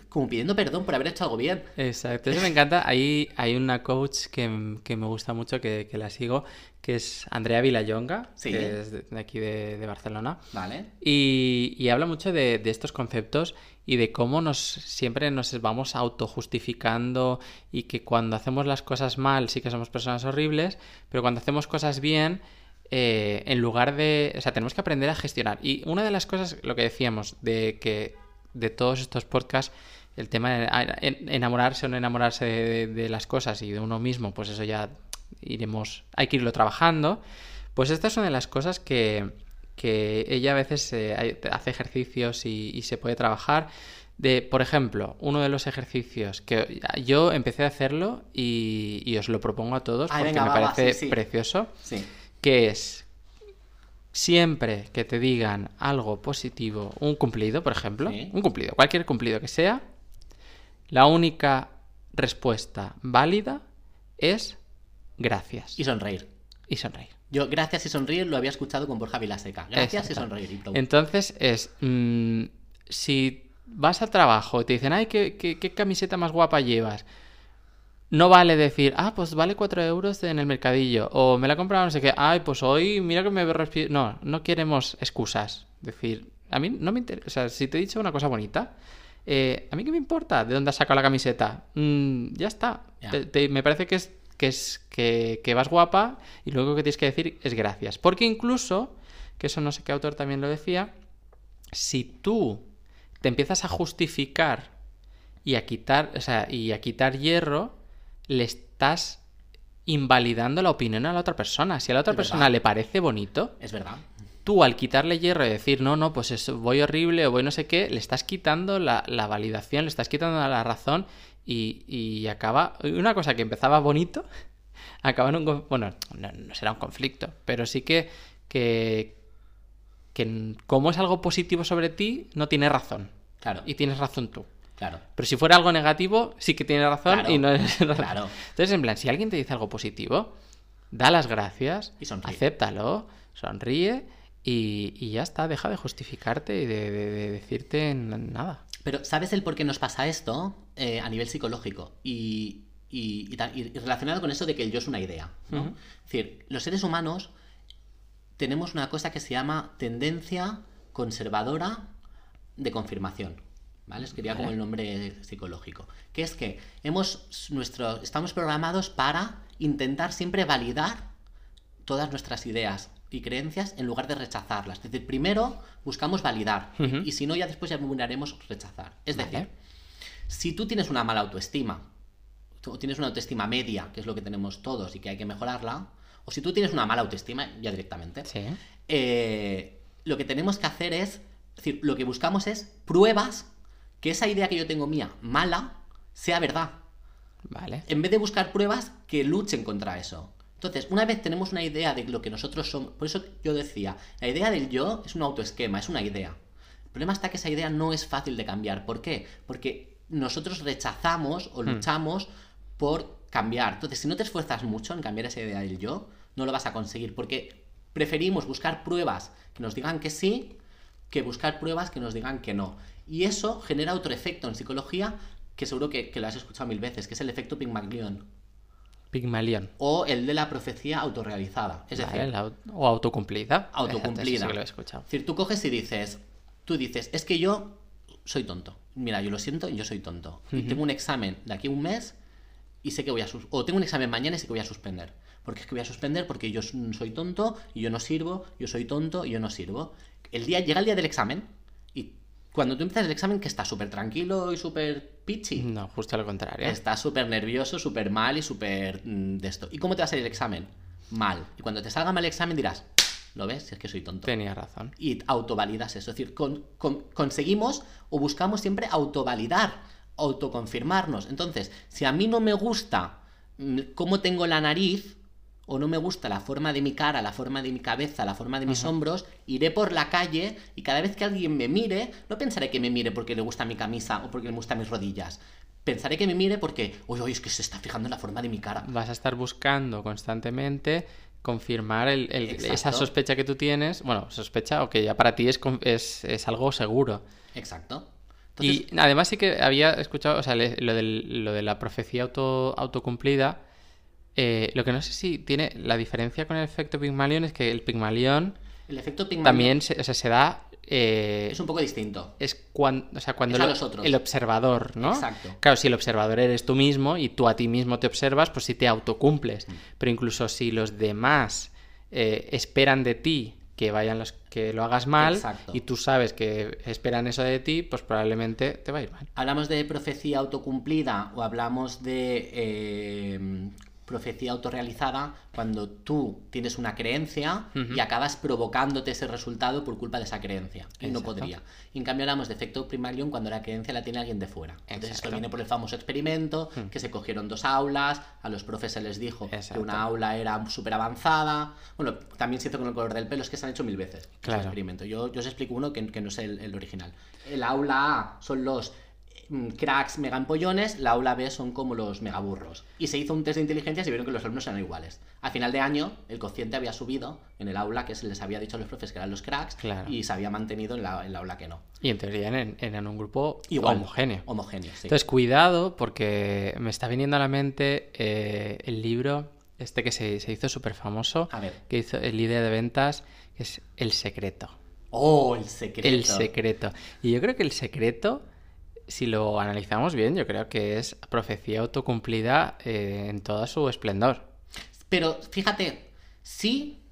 Como pidiendo perdón por haber hecho algo bien. Exacto, eso me encanta. Ahí hay una coach que, que me gusta mucho, que, que la sigo, que es Andrea Villayonga, Sí. que es de, aquí de, de Barcelona. ¿Vale? Y, y habla mucho de, de estos conceptos y de cómo nos siempre nos vamos autojustificando y que cuando hacemos las cosas mal sí que somos personas horribles, pero cuando hacemos cosas bien, eh, en lugar de... O sea, tenemos que aprender a gestionar. Y una de las cosas, lo que decíamos, de que de todos estos podcasts, el tema de en- enamorarse o no enamorarse de, de las cosas y de uno mismo, pues eso ya iremos, hay que irlo trabajando. Pues esta es una de las cosas que, que ella a veces eh, hace ejercicios y, y se puede trabajar. De, por ejemplo, uno de los ejercicios que yo empecé a hacerlo y, y os lo propongo a todos Ay, porque venga, me va, va, parece sí, sí. precioso, Sí. Que es siempre que te digan algo positivo, un cumplido, por ejemplo, Sí. un cumplido, cualquier cumplido que sea, la única respuesta válida es gracias Y sonreír. y sonreír. Yo, gracias y sonreír, lo había escuchado con Borja Vilaseca. Gracias y sonreír. y. Entonces es, mm, si vas al trabajo y te dicen, ay, ¿qué, qué, qué camiseta más guapa llevas? No vale decir, ah, pues vale 4 euros en el mercadillo. O me la he comprado no sé qué. Ay, pues hoy mira que me veo respi-". No, no queremos excusas. Decir, a mí no me interesa. O sea, si te he dicho una cosa bonita, eh, ¿a mí qué me importa de dónde has sacado la camiseta? Mm, ya está. Ya. Te- te- me parece que es, que, es que, que vas guapa y lo único que tienes que decir es gracias. Porque incluso, que eso no sé qué autor también lo decía, si tú te empiezas a justificar y a quitar, o sea, y a quitar hierro, le estás invalidando la opinión a la otra persona. Si a la otra Es persona verdad. le parece bonito, Es verdad. tú al quitarle hierro y decir, no, no, pues eso, voy horrible o voy no sé qué, le estás quitando la, la validación, le estás quitando la razón y, y acaba... Una cosa que empezaba bonito, acaba en un... Bueno, no, no será un conflicto, pero sí que, que, que como es algo positivo sobre ti, no tiene razón. Claro. Y tienes razón tú. Claro. Pero si fuera algo negativo, sí que tiene razón Claro, y no es claro. Entonces, en plan, si alguien te dice algo positivo, da las gracias, Y sonríe. acéptalo, sonríe y, y ya está, deja de justificarte y de, de- de decirte nada. Pero ¿sabes el por qué nos pasa esto eh, a nivel psicológico? Y, relacionado con eso de que el yo es una idea. Es decir, los seres humanos tenemos una cosa que se llama tendencia conservadora de confirmación. ¿Vale? Como Vale. el nombre psicológico. Que es que hemos nuestro, estamos programados para intentar siempre validar todas nuestras ideas y creencias en lugar de rechazarlas. Es decir, primero buscamos validar y- si no, ya después ya miraremos rechazar. Es Vale. decir, si tú tienes una mala autoestima, tú tienes una autoestima media, que es lo que tenemos todos y que hay que mejorarla, o si tú tienes una mala autoestima, ya directamente, Sí. eh, lo que tenemos que hacer es, es decir, lo que buscamos es pruebas que esa idea que yo tengo mía mala sea verdad. Vale. En vez de buscar pruebas que luchen contra eso. Entonces, una vez tenemos una idea de lo que nosotros somos, por eso yo decía, la idea del yo es un autoesquema, es una idea. El problema está que esa idea no es fácil de cambiar. ¿Por qué? Porque nosotros rechazamos o luchamos por cambiar. Entonces, si no te esfuerzas mucho en cambiar esa idea del yo, no lo vas a conseguir. Porque preferimos buscar pruebas que nos digan que sí que buscar pruebas que nos digan que no. Y eso genera otro efecto en psicología que seguro que, que lo has escuchado mil veces, que es el efecto Pygmalion. Pigmalión. O el de la profecía autorrealizada. Es Vale, decir, la o autocumplida. autocumplida. Sí que lo he escuchado. Es decir, tú coges y dices, tú dices, es que yo soy tonto. Mira, yo lo siento, yo soy tonto. Y tengo un examen de aquí a un mes y sé que voy a o tengo un examen mañana y sé que voy a suspender. Porque es que voy a suspender porque yo soy tonto y yo no sirvo, yo soy tonto y yo no sirvo. El día llega el día del examen y cuando tú empiezas el examen que estás súper tranquilo y súper pitchy. No, justo lo contrario. Estás súper nervioso, súper mal y súper mm, de esto. ¿Y cómo te va a salir el examen? Mal. Y cuando te salga mal el examen dirás, ¿lo ves? Si es que soy tonto. Tenía razón. Y autovalidas eso. Es decir, con- con- conseguimos o buscamos siempre autovalidar, autoconfirmarnos. Entonces, si a mí no me gusta mm, cómo tengo la nariz, o no me gusta la forma de mi cara, la forma de mi cabeza, la forma de mis hombros, iré por la calle y cada vez que alguien me mire, no pensaré que me mire porque le gusta mi camisa o porque le gustan mis rodillas. Pensaré que me mire porque, uy, uy, es que se está fijando en la forma de mi cara. Vas a estar buscando constantemente confirmar el- el- esa sospecha que tú tienes. Bueno, sospecha o que ya para ti es, es, es algo seguro. Exacto. Entonces, y además sí que había escuchado, o sea, lo, del- lo de la profecía auto, autocumplida. Eh, lo que no sé si tiene la diferencia con el efecto Pygmalion es que el Pygmalion el efecto Pygmalion también se, o sea, se da. eh, es un poco distinto. es cuando, o sea, cuando Es a lo- los otros. el observador, ¿no? Exacto. Claro, si el observador eres tú mismo y tú a ti mismo te observas, pues sí te autocumples. Mm. Pero incluso si los demás eh, esperan de ti que vayan los que lo hagas mal Exacto. y tú sabes que esperan eso de ti, pues probablemente te va a ir mal. ¿Hablamos de profecía autocumplida o hablamos de profecía autorrealizada cuando tú tienes una creencia y acabas provocándote ese resultado por culpa de esa creencia? Y no podría. Y en cambio hablamos de efecto Pygmalion cuando la creencia la tiene alguien de fuera. Entonces esto Exacto. viene por el famoso experimento, que se cogieron dos aulas, a los profes se les dijo que una aula era súper avanzada. Bueno, también se hizo con el color del pelo, es que se han hecho mil veces. ese Claro. experimento. Yo, yo os explico uno que, que no es el, el original. El aula A son los cracks mega empollones, la aula B son como los megaburros. Y se hizo un test de inteligencia y se vieron que los alumnos eran iguales. A final de año, el cociente había subido en el aula que se les había dicho a los profes que eran los cracks Claro. y se había mantenido en la, en la aula que no. Y en teoría eran, eran un grupo Igual. homogéneo. Homogéneo, sí. Entonces, cuidado, porque me está viniendo a la mente eh, el libro, este que se, se hizo súper famoso, que hizo el líder de ventas, que es El Secreto. ¡Oh, el secreto! El secreto. Y yo creo que el secreto, si lo analizamos bien, yo creo que es profecía autocumplida eh, en todo su esplendor. Pero fíjate, sí,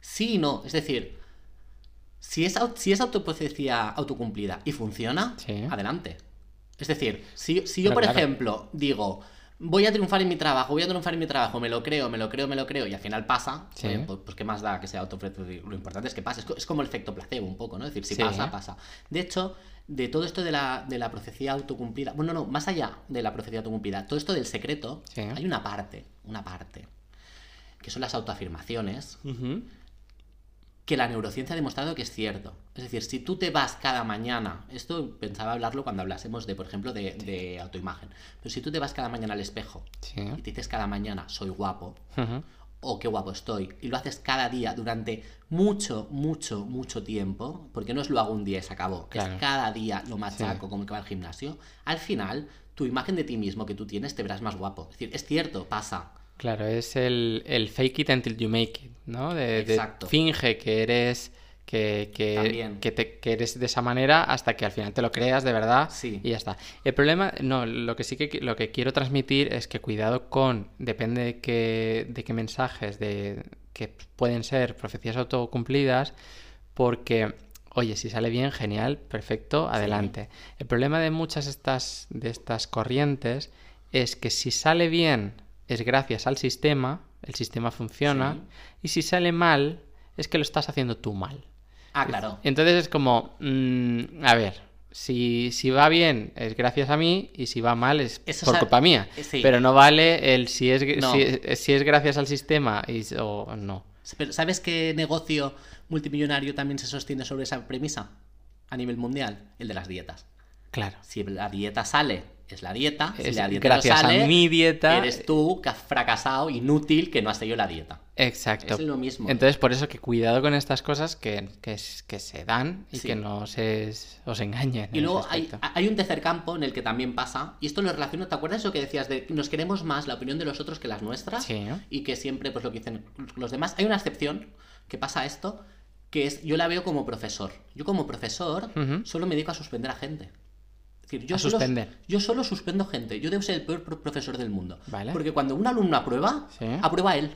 sí y no. Es decir, si es, si es autoprofecía autocumplida y funciona, Sí. adelante. Es decir, si, si yo, Pero por claro. ejemplo, digo, voy a triunfar en mi trabajo, voy a triunfar en mi trabajo, me lo creo, me lo creo, me lo creo, y al final pasa, Sí. eh, pues, pues qué más da que sea autoprofecía. Lo importante es que pase. Es, co- es como el efecto placebo un poco, ¿no? Es decir, si Sí. pasa, pasa. De hecho, de todo esto de la, de la profecía autocumplida, bueno, no, más allá de la profecía autocumplida, todo esto del secreto, Sí. hay una parte, una parte, que son las autoafirmaciones, que la neurociencia ha demostrado que es cierto. Es decir, si tú te vas cada mañana, esto pensaba hablarlo cuando hablásemos de, por ejemplo, de, de autoimagen, pero si tú te vas cada mañana al espejo Sí. y te dices cada mañana, soy guapo. O qué guapo estoy, y lo haces cada día durante mucho, mucho, mucho tiempo, porque no es lo hago un día y se acabó, Claro. es cada día lo machaco como que va al gimnasio, al final tu imagen de ti mismo que tú tienes te verás más guapo. Es decir, es cierto, pasa. Claro, es el, el fake it until you make it, ¿no? De, de Exacto. finge que eres que, que, También. que, te- que eres de esa manera hasta que al final te lo creas de verdad Sí. y ya está. El problema, no, lo que sí que lo que quiero transmitir es que cuidado con, depende de qué, de qué mensajes, de que pueden ser profecías autocumplidas, porque, oye, si sale bien, genial, perfecto, adelante. El problema de muchas estas, de estas corrientes es que si sale bien es gracias al sistema, el sistema funciona, Sí. y si sale mal es que lo estás haciendo tú mal. Ah, claro. Entonces es como, mm, a ver, si, si va bien es gracias a mí y si va mal es Eso por culpa mía. sí. Pero no vale el si es, No. si, si es gracias al sistema y, o no. Pero ¿sabes qué negocio multimillonario también se sostiene sobre esa premisa? A nivel mundial, el de las dietas. Claro. Si la dieta sale, es la dieta. Si Es la dieta gracias no sale, a mi dieta. eres tú que has fracasado, inútil, que no has seguido la dieta. Exacto. Es lo mismo. Entonces, por eso que cuidado con estas cosas que, que, que se dan y Sí. que no se os engañen. Y luego hay, hay un tercer campo en el que también pasa, y esto lo relaciono, ¿te acuerdas eso que decías de nos queremos más la opinión de los otros que las nuestras? Sí. Y que siempre, pues lo que dicen los demás. Hay una excepción que pasa esto, que es, yo la veo como profesor. Yo como profesor solo me dedico a suspender a gente. Decir, yo A solo, suspender. Yo solo suspendo gente. Yo debo ser el peor pro- profesor del mundo. Vale. Porque cuando un alumno aprueba, Sí. aprueba él.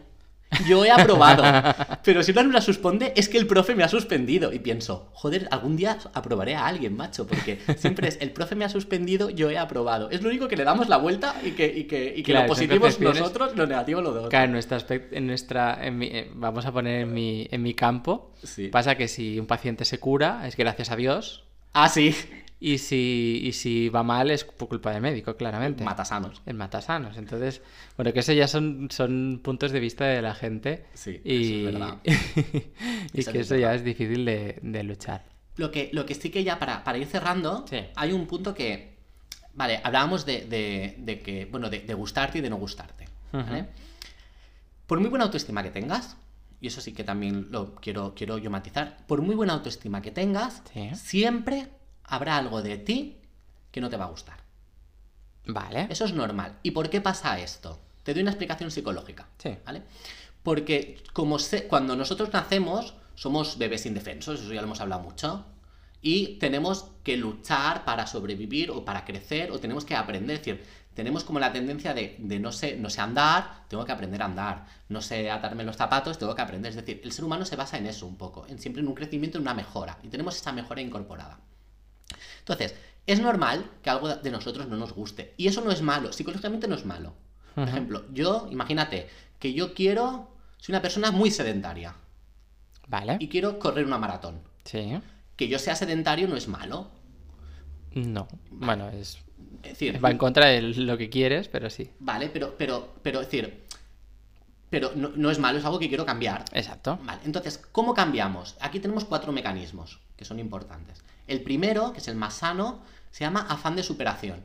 Yo he aprobado. Pero si un alumno suspende, es que el profe me ha suspendido. Y pienso, joder, algún día aprobaré a alguien, macho. Porque siempre es, el profe me ha suspendido, yo he aprobado. Es lo único que le damos la vuelta y que, y que, y que Claro, lo positivo es nosotros, lo negativo lo dos. Claro, en nuestra, aspect- en nuestra en mi- eh, vamos a poner en mi, en mi campo, Sí. pasa que si un paciente se cura es gracias a Dios Ah, sí. y si, y si va mal es por culpa del médico, claramente. Matasanos. El matasanos. Entonces, bueno, que eso ya son, son puntos de vista de la gente. Sí, y, eso es verdad. y Eso que es eso ya es difícil de, de luchar. Lo que, lo que sí que ya para, para ir cerrando, Sí. hay un punto que. Vale, hablábamos de, de- de que. Bueno, de, gustarte y de no gustarte. Por muy buena autoestima que tengas, y eso sí que también lo quiero, quiero yo matizar, por muy buena autoestima que tengas, Sí. siempre habrá algo de ti que no te va a gustar. Vale. Eso es normal. ¿Y por qué pasa esto? Te doy una explicación psicológica. Sí. ¿Vale? Porque como se- cuando nosotros nacemos, somos bebés indefensos, eso ya lo hemos hablado mucho. Y tenemos que luchar para sobrevivir o para crecer o tenemos que aprender. Es decir, tenemos como la tendencia de, de no, sé, no sé andar, tengo que aprender a andar. No sé atarme los zapatos, tengo que aprender. Es decir, el ser humano se basa en eso un poco, en siempre en un crecimiento, en una mejora. Y tenemos esa mejora incorporada. Entonces, es normal que algo de nosotros no nos guste. Y eso no es malo, psicológicamente no es malo. Por ejemplo, yo, imagínate, que yo quiero, soy una persona muy sedentaria Vale. y quiero correr una maratón. Sí. Que yo sea sedentario no es malo. No. Bueno, es, Es decir, va en contra de lo que quieres, pero sí. vale, pero, pero, pero, es decir, pero no, no es malo, es algo que quiero cambiar. Exacto. Vale, entonces, ¿cómo cambiamos? Aquí tenemos cuatro mecanismos que son importantes. El primero, que es el más sano, se llama afán de superación.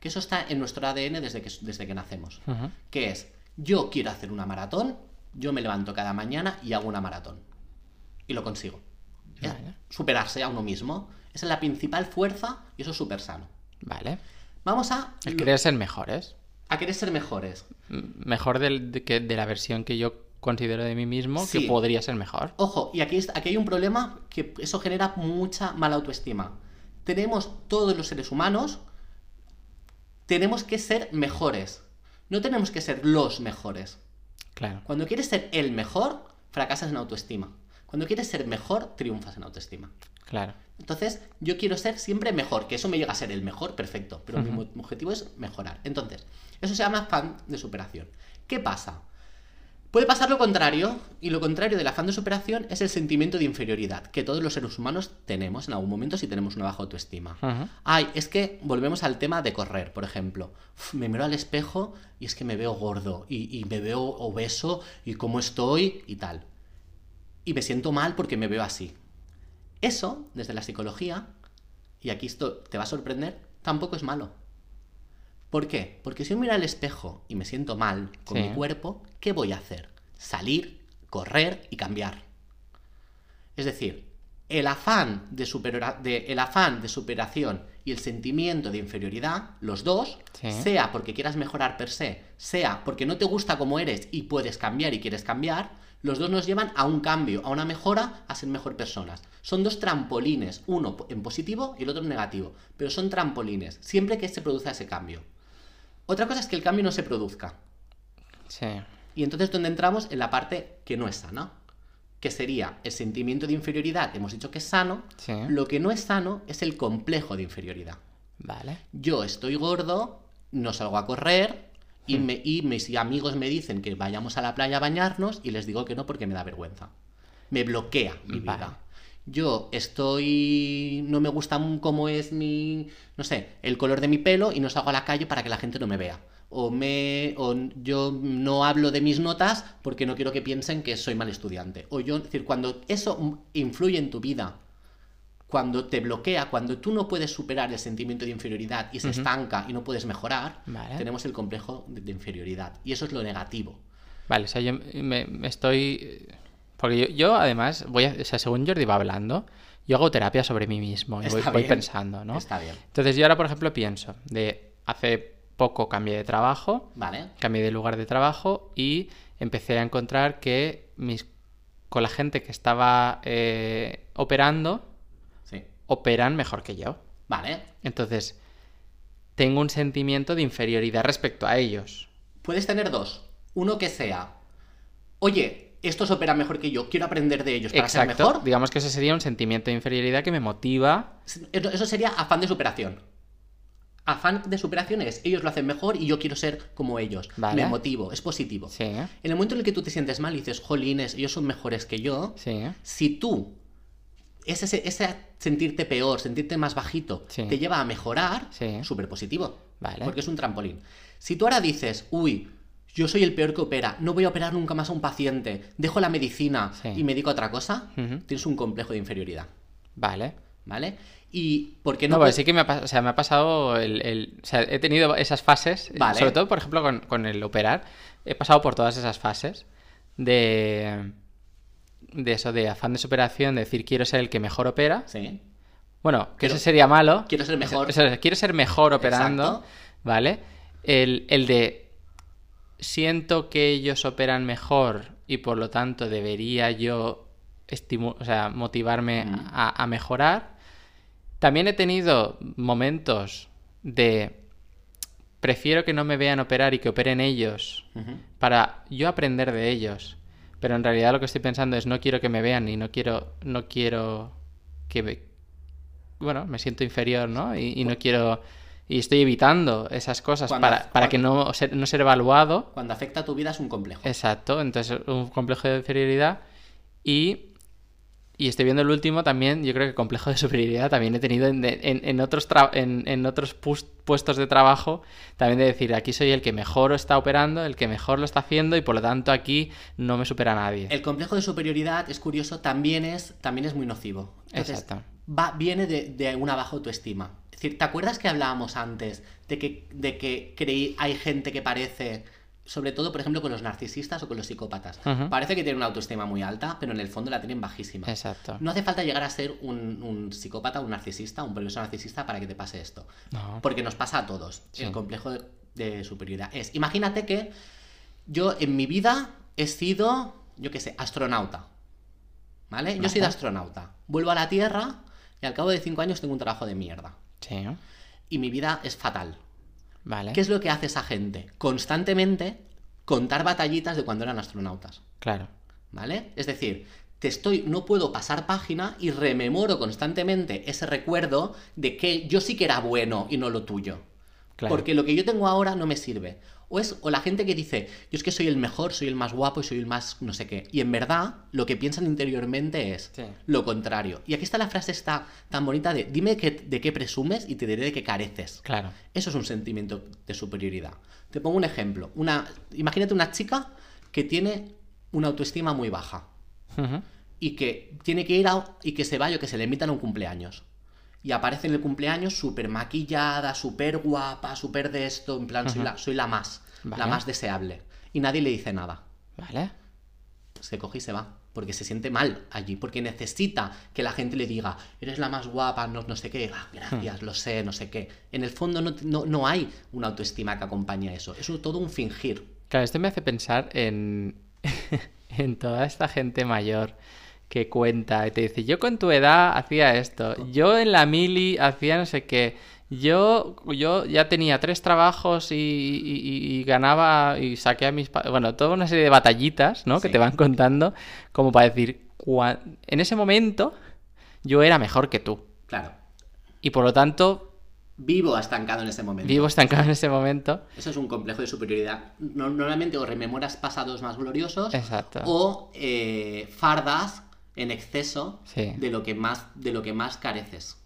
Que eso está en nuestro ADN desde que, desde que nacemos. Que es, yo quiero hacer una maratón, yo me levanto cada mañana y hago una maratón. Y lo consigo. Vale. Superarse a uno mismo. Esa es la principal fuerza y eso es súper sano. Vale. Vamos a, El querer ser mejores. a querer ser mejores. Mejor del- de, que, de la versión que yo considero de mí mismo, Sí. que podría ser mejor. Ojo, y aquí, es- aquí hay un problema que eso genera mucha mala autoestima. Tenemos, todos los seres humanos, tenemos que ser mejores. No tenemos que ser los mejores. Claro. Cuando quieres ser el mejor, fracasas en autoestima. Cuando quieres ser mejor, triunfas en autoestima. Claro. Entonces, yo quiero ser siempre mejor, que eso me llega a ser el mejor, perfecto, pero mi objetivo es mejorar. Entonces, eso se llama afán de superación. ¿Qué pasa? Puede pasar lo contrario, y lo contrario del afán de superación es el sentimiento de inferioridad, que todos los seres humanos tenemos en algún momento si tenemos una baja autoestima. Ay, es que volvemos al tema de correr, por ejemplo. Uf, me miro al espejo y es que me veo gordo, y, y me veo obeso, y cómo estoy, y tal. Y me siento mal porque me veo así. Eso, desde la psicología, y aquí esto te va a sorprender, tampoco es malo. ¿Por qué? Porque si yo miro al espejo y me siento mal con Sí. mi cuerpo, ¿qué voy a hacer? Salir, correr y cambiar. Es decir, el afán de- el afán de superación y el sentimiento de inferioridad, los dos, Sí. sea porque quieras mejorar per se, sea porque no te gusta como eres y puedes cambiar y quieres cambiar, los dos nos llevan a un cambio, a una mejora, a ser mejor personas. Son dos trampolines, uno en positivo y el otro en negativo, pero son trampolines, siempre que se produzca ese cambio. Otra cosa es que el cambio no se produzca. Sí. Y entonces donde entramos en la parte que no es sana, que sería el sentimiento de inferioridad, hemos dicho que es sano, Sí. lo que no es sano es el complejo de inferioridad. Vale. Yo estoy gordo no salgo a correr y, me- y mis amigos me dicen que vayamos a la playa a bañarnos y les digo que no porque me da vergüenza. Me bloquea mi vida. Vale. Yo estoy. No me gusta cómo es mi. No sé, el color de mi pelo y no salgo a la calle para que la gente no me vea. O, me, o yo no hablo de mis notas porque no quiero que piensen que soy mal estudiante. O yo, es decir, cuando eso influye en tu vida, cuando te bloquea, cuando tú no puedes superar el sentimiento de inferioridad y se estanca y no puedes mejorar, Vale. tenemos el complejo de, de inferioridad. Y eso es lo negativo. Vale, o sea, yo me, me estoy... Porque yo, yo, además, voy a... O sea, según Jordi va hablando, yo hago terapia sobre mí mismo y voy, voy pensando, ¿no? Está bien. Entonces yo ahora, por ejemplo, pienso de hace poco cambié de trabajo, ¿Vale? cambié de lugar de trabajo y empecé a encontrar que mis con la gente que estaba eh, operando Sí. operan mejor que yo. Vale. Entonces, tengo un sentimiento de inferioridad respecto a ellos. Puedes tener dos. Uno que sea, oye, estos operan mejor que yo, quiero aprender de ellos para ser mejor. Digamos que ese sería un sentimiento de inferioridad que me motiva. Eso sería afán de superación. Afán de superación es, ellos lo hacen mejor y yo quiero ser como ellos. Vale. Me motivo, es positivo. Sí. En el momento en el que tú te sientes mal y dices, jolines, ellos son mejores que yo, sí. si tú, ese, sentirte peor, sentirte más bajito, Sí. te lleva a mejorar, súper positivo. Vale. Porque es un trampolín. Si tú ahora dices, uy, yo soy el peor que opera, no voy a operar nunca más a un paciente, dejo la medicina y me dedico a otra cosa, tienes un complejo de inferioridad. Vale. ¿Vale? Y porque No, no. pues sí que me ha, o sea, me ha pasado el, el- O sea, he tenido esas fases, eh, Vale. sobre todo, por ejemplo, con, con el operar. He pasado por todas esas fases de... De eso, de afán de superación, de decir quiero ser el que mejor opera. Sí. Bueno, que Quiero- eso sería malo. quiero ser mejor. Quiero ser mejor operando. Exacto. ¿Vale? El, el de siento que ellos operan mejor y por lo tanto debería yo o sea, motivarme Mm. a, a mejorar. También he tenido momentos de prefiero que no me vean operar y que operen ellos para yo aprender de ellos. Pero en realidad lo que estoy pensando es no quiero que me vean y no quiero, no quiero que me... Bueno, me siento inferior, ¿no? Y, y no quiero... Y estoy evitando esas cosas Cuando- para, para que no ser, no ser evaluado. Cuando afecta a tu vida es un complejo. Exacto, entonces un complejo de inferioridad. Y, y estoy viendo el último también, yo creo que complejo de superioridad también he tenido en, en- en otros, en, en otros puestos de trabajo, también de decir, aquí soy el que mejor está operando, el que mejor lo está haciendo y por lo tanto aquí no me supera nadie. El complejo de superioridad, es curioso, también es, también es muy nocivo. Entonces, Exacto. va, viene de, de una baja autoestima. Es decir, ¿te acuerdas que hablábamos antes de que, de que creí, hay gente que parece, sobre todo, por ejemplo, con los narcisistas o con los psicópatas, parece que tienen una autoestima muy alta, pero en el fondo la tienen bajísima. Exacto. No hace falta llegar a ser un, un psicópata, un narcisista, un peligroso narcisista para que te pase esto. No. Porque nos pasa a todos. Sí. El complejo de, de superioridad es. Imagínate que yo en mi vida he sido, yo qué sé, astronauta. ¿Vale? Yo soy de astronauta. Vuelvo a la Tierra y al cabo de cinco años tengo un trabajo de mierda. Sí, Y mi vida es fatal. Vale. ¿Qué es lo que hace esa gente? Constantemente contar batallitas de cuando eran astronautas. Claro. ¿Vale? Es decir, te estoy, no puedo pasar página y rememoro constantemente ese recuerdo de que yo sí que era bueno y no lo tuyo. Claro. Porque lo que yo tengo ahora no me sirve. O es o la gente que dice, yo es que soy el mejor, soy el más guapo y soy el más no sé qué. Y en verdad, lo que piensan interiormente es Sí. lo contrario. Y aquí está la frase esta tan bonita de, dime que- de qué presumes y te diré de qué careces. Claro. Eso es un sentimiento de superioridad. Te pongo un ejemplo. Una, imagínate una chica que tiene una autoestima muy baja y que tiene que ir a, y que se vaya o que se le invitan a un cumpleaños. Y aparece en el cumpleaños súper maquillada, súper guapa, súper de esto, en plan, soy, la, soy la más, la más deseable. Y nadie le dice nada. Vale. Se coge y se va. Porque se siente mal allí. Porque necesita que la gente le diga, eres la más guapa, no, no sé qué. "Ah, gracias, lo sé, no sé qué. En el fondo no, no, no hay una autoestima que acompañe a eso. Es un- todo un fingir. Claro, esto me hace pensar en, en toda esta gente mayor que cuenta y te dice, yo con tu edad hacía esto, yo en la mili hacía no sé qué, yo, yo ya tenía tres trabajos y, y- ganaba y saqué a mis... pa-". Bueno, toda una serie de batallitas, ¿no? Que te van contando como para decir, "Cua- en ese momento yo era mejor que tú. Claro. Y por lo tanto, vivo estancado en ese momento. Vivo estancado en ese momento. Eso es un complejo de superioridad. No- Normalmente o rememoras pasados más gloriosos Exacto. o eh, fardas en exceso Sí. de, lo que más, de lo que más careces.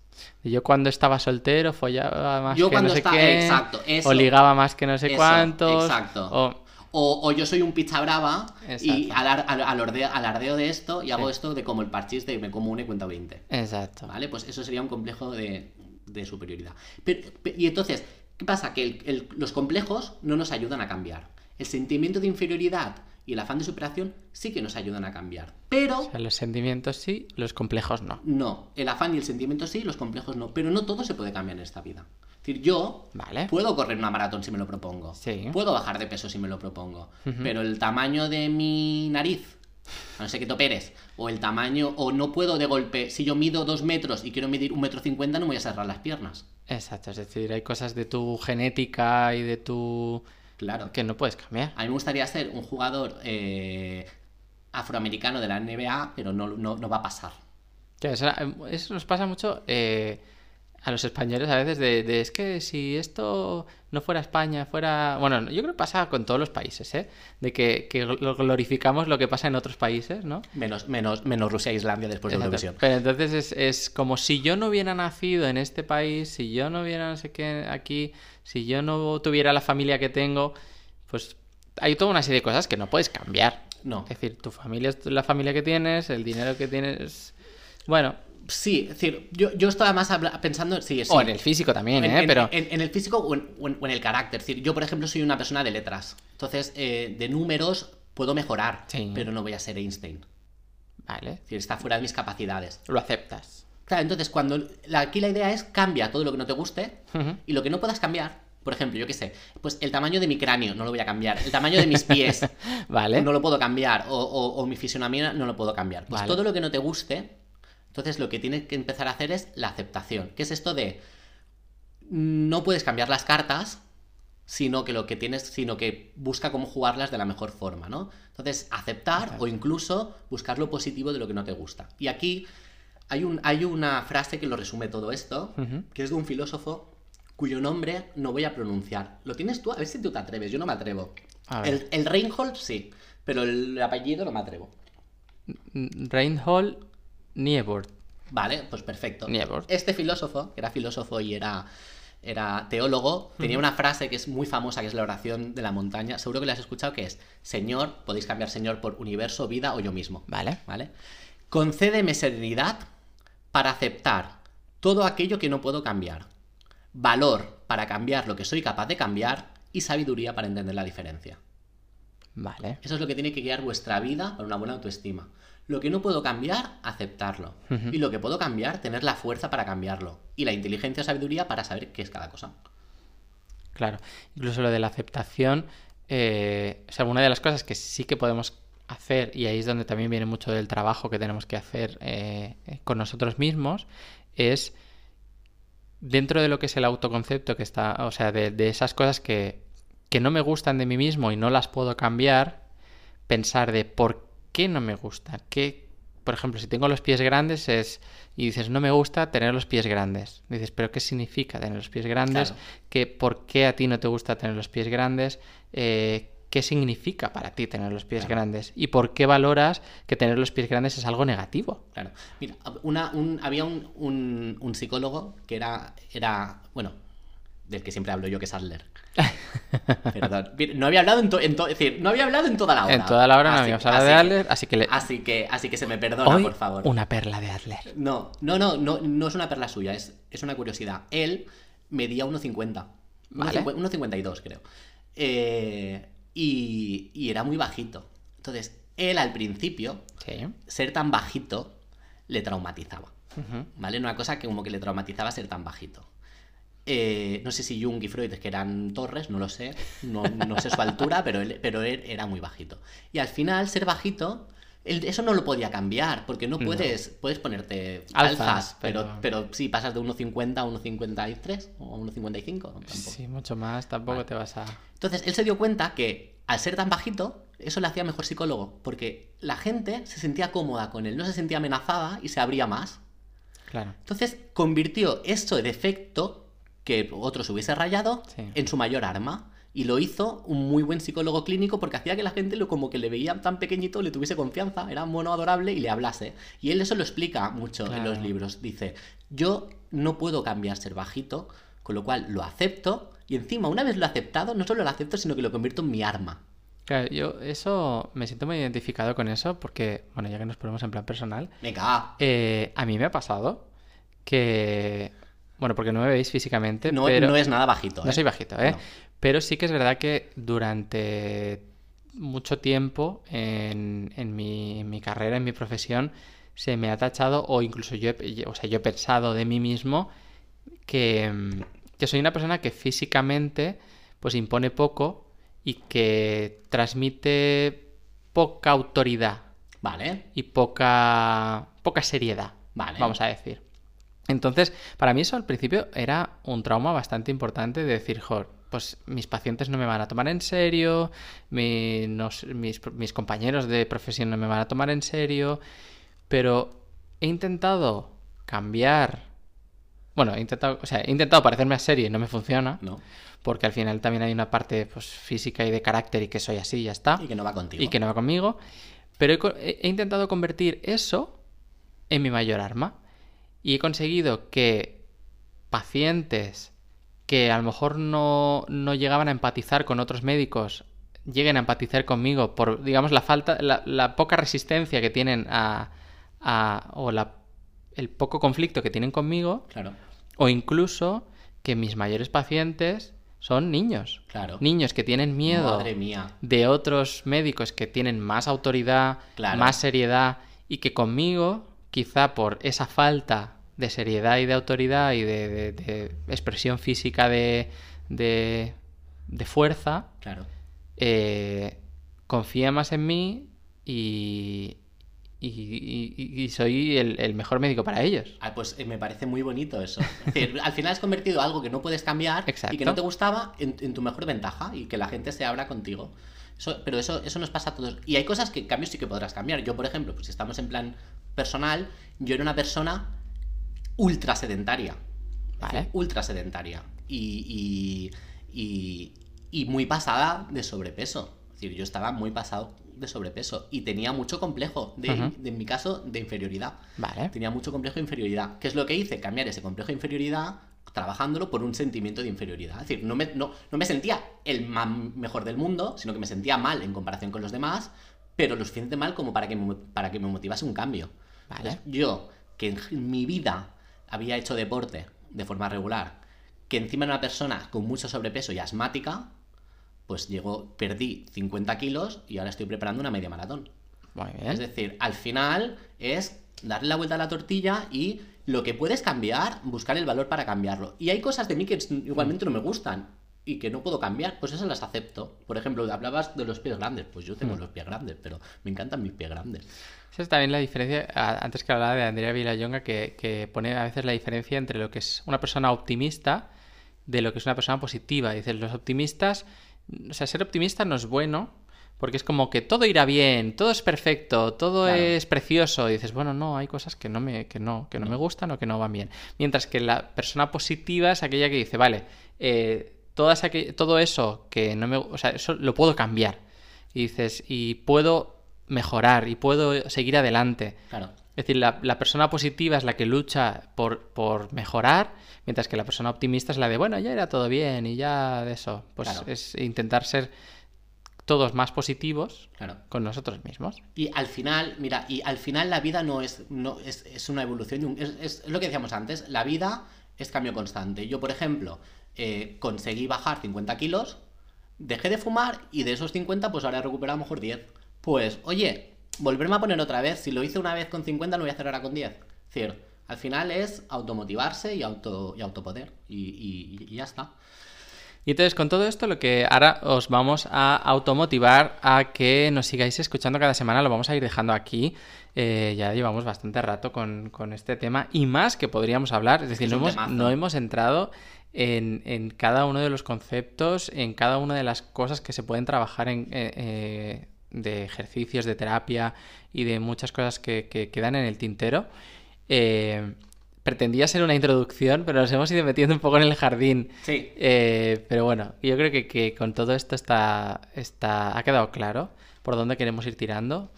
Yo cuando estaba soltero follaba más Yo que cuando no sé estaba- qué, exacto, eso. o ligaba más que no sé Eso, cuántos. exacto. o- O, o yo soy un pizza brava y alar- al- alardeo de esto y hago Sí. esto de como el parchís de me como una y cuento 20. Exacto. ¿Vale? Pues eso sería un complejo de, de superioridad. Pero- pe- y entonces, ¿qué pasa? Que el- el- los complejos no nos ayudan a cambiar. El sentimiento de inferioridad y el afán de superación sí que nos ayudan a cambiar. Pero O sea, los sentimientos sí, los complejos no. no, el afán y el sentimiento sí, los complejos no. Pero no todo se puede cambiar en esta vida. Es decir, yo Vale. puedo correr una maratón si me lo propongo. Sí. Puedo bajar de peso si me lo propongo. Pero el tamaño de mi nariz, a no ser que te operes, o el tamaño, o no puedo de golpe, si yo mido dos metros y quiero medir un metro cincuenta, no me voy a cerrar las piernas. Exacto, es decir, hay cosas de tu genética y de tu... Claro. que no puedes cambiar. A mí me gustaría ser un jugador eh, afroamericano de la NBA, pero no, no, no va a pasar. Eso nos pasa mucho eh, a los españoles a veces de, de, es que si esto no fuera España, fuera... Bueno, yo creo que pasa con todos los países, ¿eh? De que, que lo glorificamos lo que pasa en otros países, ¿no? Menos, menos, menos Rusia e Islandia después de Exacto. Eurovisión. Pero entonces es, es como si yo no hubiera nacido en este país, si yo no hubiera no sé qué aquí, si yo no tuviera la familia que tengo, pues hay toda una serie de cosas que no puedes cambiar. No. Es decir, tu familia es la familia que tienes, el dinero que tienes... Bueno, Sí, es decir, yo, yo estaba más pensando. Sí, sí. o en el físico también, En- ¿eh? en- Pero... en, en el físico o en, o en- o en el carácter. Es decir, yo, por ejemplo, soy una persona de letras. Entonces, eh, de números puedo mejorar, Sí. pero no voy a ser Einstein. Vale, Es decir, está fuera de mis capacidades. lo aceptas. Claro, entonces, cuando. la- aquí la idea es cambia todo lo que no te guste y lo que no puedas cambiar. Por ejemplo, yo qué sé, pues el tamaño de mi cráneo no lo voy a cambiar. El tamaño de mis pies Vale. no lo puedo cambiar. O, o- o mi fisionomía no lo puedo cambiar. Pues Vale. todo lo que no te guste, entonces lo que tienes que empezar a hacer es la aceptación. Que es esto de. No puedes cambiar las cartas, sino que lo que tienes, sino que busca cómo jugarlas de la mejor forma, ¿no? Entonces, aceptar Exacto. o incluso buscar lo positivo de lo que no te gusta. Y aquí hay, un, hay una frase que lo resume todo esto, que es de un filósofo cuyo nombre no voy a pronunciar. ¿Lo tienes tú? A ver si tú te atreves, yo no me atrevo. El, el Reinhold sí, pero el apellido no me atrevo. Reinhold Niebuhr. Vale, pues perfecto. Niebuhr. Este filósofo, que era filósofo y era, era teólogo, tenía una frase que es muy famosa, que es la oración de la montaña. Seguro que la has escuchado, que es, Señor, podéis cambiar Señor por universo, vida o yo mismo. Vale. ¿Vale? Concédeme serenidad para aceptar todo aquello que no puedo cambiar. Valor para cambiar lo que soy capaz de cambiar y sabiduría para entender la diferencia. Vale. Eso es lo que tiene que guiar vuestra vida para una buena autoestima. Lo que no puedo cambiar, aceptarlo. Y lo que puedo cambiar, tener la fuerza para cambiarlo. Y la inteligencia o sabiduría para saber qué es cada cosa. Claro. Incluso lo de la aceptación. eh, o sea, una de las cosas que sí que podemos hacer, y ahí es donde también viene mucho del trabajo que tenemos que hacer eh, eh, con nosotros mismos, es dentro de lo que es el autoconcepto que está, o sea, de, de esas cosas que, que no me gustan de mí mismo y no las puedo cambiar, pensar de por qué no me gusta. ¿Qué, por ejemplo, si tengo los pies grandes es y dices no me gusta tener los pies grandes. Dices, pero ¿qué significa tener los pies grandes? Claro. ¿Qué, ¿Por qué a ti no te gusta tener los pies grandes? Eh, ¿Qué significa para ti tener los pies Claro. grandes? ¿Y por qué valoras que tener los pies grandes es algo negativo? Claro. Mira, una- un- había un, un- un psicólogo que era, era, bueno, del que siempre hablo yo, que es Adler. Perdón. No había hablado en, to- en to- es decir, no había hablado en toda la hora. En toda la hora no Así- habíamos hablado de Adler, así que le... Así que, así que se me perdona, Hoy, por favor. una perla de Adler. No, no, no, no, no es una perla suya, es, es una curiosidad. Él medía 1,50. Vale. 1,50 1,52 creo. Eh, y, y era muy bajito. Entonces, él al principio, Sí. ser tan bajito, le traumatizaba. ¿Vale? Una cosa que como que le traumatizaba ser tan bajito. Eh, no sé si Jung y Freud que eran torres, no lo sé, no, no sé su altura, pero él, pero él era muy bajito. Y al final, ser bajito, él- eso no lo podía cambiar, porque no No. puedes, puedes ponerte Alzas, alzas, pero- pero, pero sí, pasas de 1,50 a 1,53 o a 1,55. tampoco. Sí, mucho más, tampoco Vale. te vas a... Entonces, él se dio cuenta que al ser tan bajito, eso le hacía mejor psicólogo, porque la gente se sentía cómoda con él, no se sentía amenazada y se abría más. Claro. Entonces convirtió eso de defecto que otro se hubiese rayado Sí. en su mayor arma. Y lo hizo un muy buen psicólogo clínico porque hacía que la gente lo como que le veía tan pequeñito, le tuviese confianza, era un mono adorable y le hablase. Y él eso lo explica mucho en los libros. Dice, yo no puedo cambiar ser bajito, con lo cual lo acepto y encima una vez lo aceptado, no solo lo acepto, sino que lo convierto en mi arma. Claro, yo eso me siento muy identificado con eso porque, bueno, ya que nos ponemos en plan personal, Venga, eh, a mí me ha pasado que, bueno, porque no me veis físicamente, no, pero no es nada bajito. no ¿eh? soy bajito, ¿eh? No. Pero sí que es verdad que durante mucho tiempo en, en mi, en mi carrera, en mi profesión, se me ha tachado o incluso yo he, o sea, yo he pensado de mí mismo que, mm, que soy una persona que físicamente pues impone poco y que transmite poca autoridad Vale, y poca poca seriedad, Vale. vamos a decir. Entonces, para mí eso al principio era un trauma bastante importante de decir, joder, pues mis pacientes no me van a tomar en serio, mi- nos- mis, mis compañeros de profesión no me van a tomar en serio, pero he intentado cambiar, bueno, he intentado, o sea, he intentado parecerme a serie y no me funciona, no. porque al final también hay una parte pues, física y de carácter y que soy así y ya está Y que no va contigo. y que no va conmigo. Pero he- he intentado convertir eso en mi mayor arma. Y he conseguido que pacientes que a lo mejor no, no llegaban a empatizar con otros médicos lleguen a empatizar conmigo por, digamos, la falta, la, la poca resistencia que tienen a, a- o la, el poco conflicto que tienen conmigo, Claro, o incluso que mis mayores pacientes son niños. claro. Niños que tienen miedo Madre mía. de otros médicos que tienen más autoridad, Claro. más seriedad y que conmigo, quizá por esa falta de seriedad y de autoridad y de, de- de expresión física de, de, de fuerza, Claro. eh, confía más en mí y, y, y- y soy el, el mejor médico para ellos. Ah, pues eh, me parece muy bonito eso. Es decir, al final has convertido algo que no puedes cambiar y que no te gustaba en, en tu mejor ventaja y que la gente se abra contigo. Eso- pero eso, eso nos pasa a todos. Y hay cosas que cambios sí que podrás cambiar. Yo, por ejemplo, pues si estamos en plan personal, yo era una persona ultra sedentaria. Vale. Ultra sedentaria. Y, y, y, y muy pasada de sobrepeso. Es decir, yo estaba muy pasado de sobrepeso y tenía mucho complejo, de, en mi caso, de inferioridad. Vale. Tenía mucho complejo de inferioridad. ¿Qué es lo que hice? Cambiar ese complejo de inferioridad trabajándolo por un sentimiento de inferioridad. Es decir, no me, no, no me sentía el mejor del mundo, sino que me sentía mal en comparación con los demás, pero lo suficiente mal como para que me, para que me motivase un cambio. Vale. Entonces, yo, que en mi vida había hecho deporte de forma regular, que encima era una persona con mucho sobrepeso y asmática, pues llegó, perdí 50 kilos y ahora estoy preparando una media maratón. Muy Es decir, al final es darle la vuelta a la tortilla y lo que puedes cambiar, buscar el valor para cambiarlo. Y hay cosas de mí que igualmente no me gustan y que no puedo cambiar, pues esas las acepto. Por ejemplo, hablabas de los pies grandes, pues yo tengo los pies grandes, pero me encantan mis pies grandes. Esa es también la diferencia, antes que hablaba de Andrea Villayonga, que, que pone a veces la diferencia entre lo que es una persona optimista de lo que es una persona positiva. Dices, los optimistas, o sea, ser optimista no es bueno, porque es como que todo irá bien, todo es perfecto, todo Claro. es precioso. Y dices, bueno, no, hay cosas que no me, que no, que no, me gustan o que no van bien. Mientras que la persona positiva es aquella que dice, vale, eh, todas todo eso que no me, o sea, eso lo puedo cambiar. Y dices, y puedo mejorar y puedo seguir adelante. Claro. Es decir, la, la persona positiva es la que lucha por, por mejorar, mientras que la persona optimista es la de, bueno, ya era todo bien y ya de eso. Pues Claro. es intentar ser todos más positivos Claro. con nosotros mismos. Y al final, mira, y al final la vida no es, no, es, es una evolución, es, es lo que decíamos antes, la vida es cambio constante. Yo, por ejemplo, eh, conseguí bajar 50 kilos, dejé de fumar y de esos 50, pues ahora he recuperado a lo mejor 10. Pues, oye, volverme a poner otra vez, si lo hice una vez con 50, lo voy a hacer ahora con 10. Es decir, al final es automotivarse y, auto, y autopoder, y, y- y ya está. Y entonces con todo esto lo que ahora os vamos a automotivar a que nos sigáis escuchando cada semana, lo vamos a ir dejando aquí. Eh, ya llevamos bastante rato con, con este tema y más que podríamos hablar, es decir, Es no hemos, no hemos entrado en, en cada uno de los conceptos, en cada una de las cosas que se pueden trabajar en, eh, eh, de ejercicios, de terapia y de muchas cosas que, que quedan en el tintero. Eh, pretendía ser una introducción, pero nos hemos ido metiendo un poco en el jardín. Sí. Eh, pero bueno, yo creo que, que con todo esto está, está, ha quedado claro por dónde queremos ir tirando.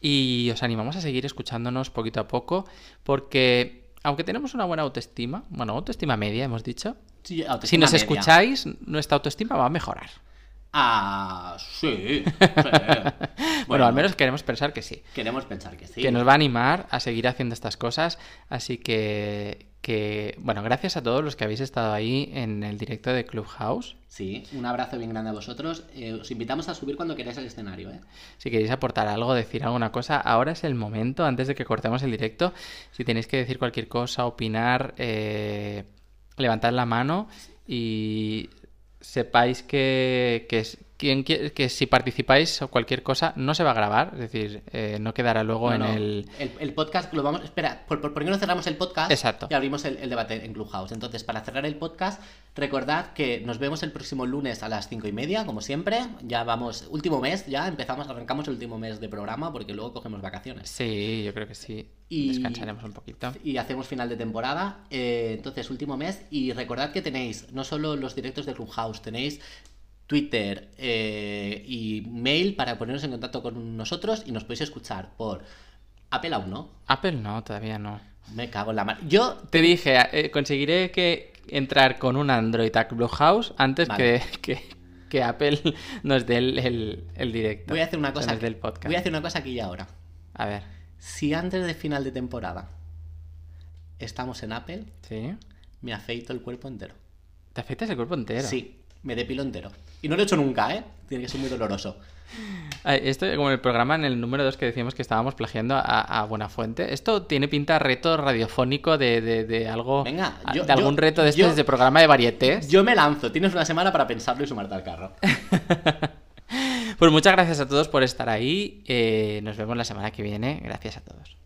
Y os animamos a seguir escuchándonos poquito a poco, porque aunque tenemos una buena autoestima, bueno, autoestima media hemos dicho, Sí, si nos media. escucháis, nuestra autoestima va a mejorar. Ah, sí. sí. Bueno, al menos queremos pensar que sí. Queremos pensar que sí. que nos va a animar a seguir haciendo estas cosas. Así que, que, bueno, gracias a todos los que habéis estado ahí en el directo de Clubhouse. Sí, un abrazo bien grande a vosotros. Eh, os invitamos a subir cuando queráis al escenario, ¿eh? Si queréis aportar algo, decir alguna cosa, ahora es el momento, antes de que cortemos el directo. Si tenéis que decir cualquier cosa, opinar, eh, levantad la mano y sepáis que, que, quien qui- que si participáis o cualquier cosa no se va a grabar, es decir, eh, no quedará luego No, en no, el... el podcast lo vamos. Espera, ¿por, por, por qué no cerramos el podcast? Exacto. Y abrimos el, el debate en Clubhouse. Entonces, para cerrar el podcast, recordad que nos vemos el próximo lunes a las cinco y media, como siempre. Ya vamos, último mes, ya empezamos, arrancamos el último mes de programa porque luego cogemos vacaciones. Sí, yo creo que sí. Y- Descansaremos un poquito. Y hacemos final de temporada. eh, entonces, último mes. Y recordad que tenéis no solo los directos de Clubhouse, tenéis Twitter eh, y mail para poneros en contacto con nosotros y nos podéis escuchar por Apple aún no. Apple no, todavía no. Me cago en la mano. Yo Te dije, eh, conseguiré que entrar con un Android a Clubhouse antes Vale. que, que, que Apple nos dé el, el- el directo. voy a hacer una cosa. nos dé el podcast. Voy a hacer una cosa aquí y ahora. A ver, Si antes de final de temporada estamos en Apple, ¿sí? me afeito el cuerpo entero. ¿Te afeitas el cuerpo entero? Sí, me depilo entero. Y no lo he hecho nunca, ¿eh? Tiene que ser muy doloroso. Esto como el programa en el número 2 que decíamos que estábamos plagiando a, a Buenafuente. Esto tiene pinta reto radiofónico de, de- de algo... Venga, yo- de algún yo- reto de estos yo- de programa de varietés. Yo me lanzo. Tienes una semana para pensarlo y sumarte al carro. Pues muchas gracias a todos por estar ahí. Eh, nos vemos la semana que viene. Gracias a todos.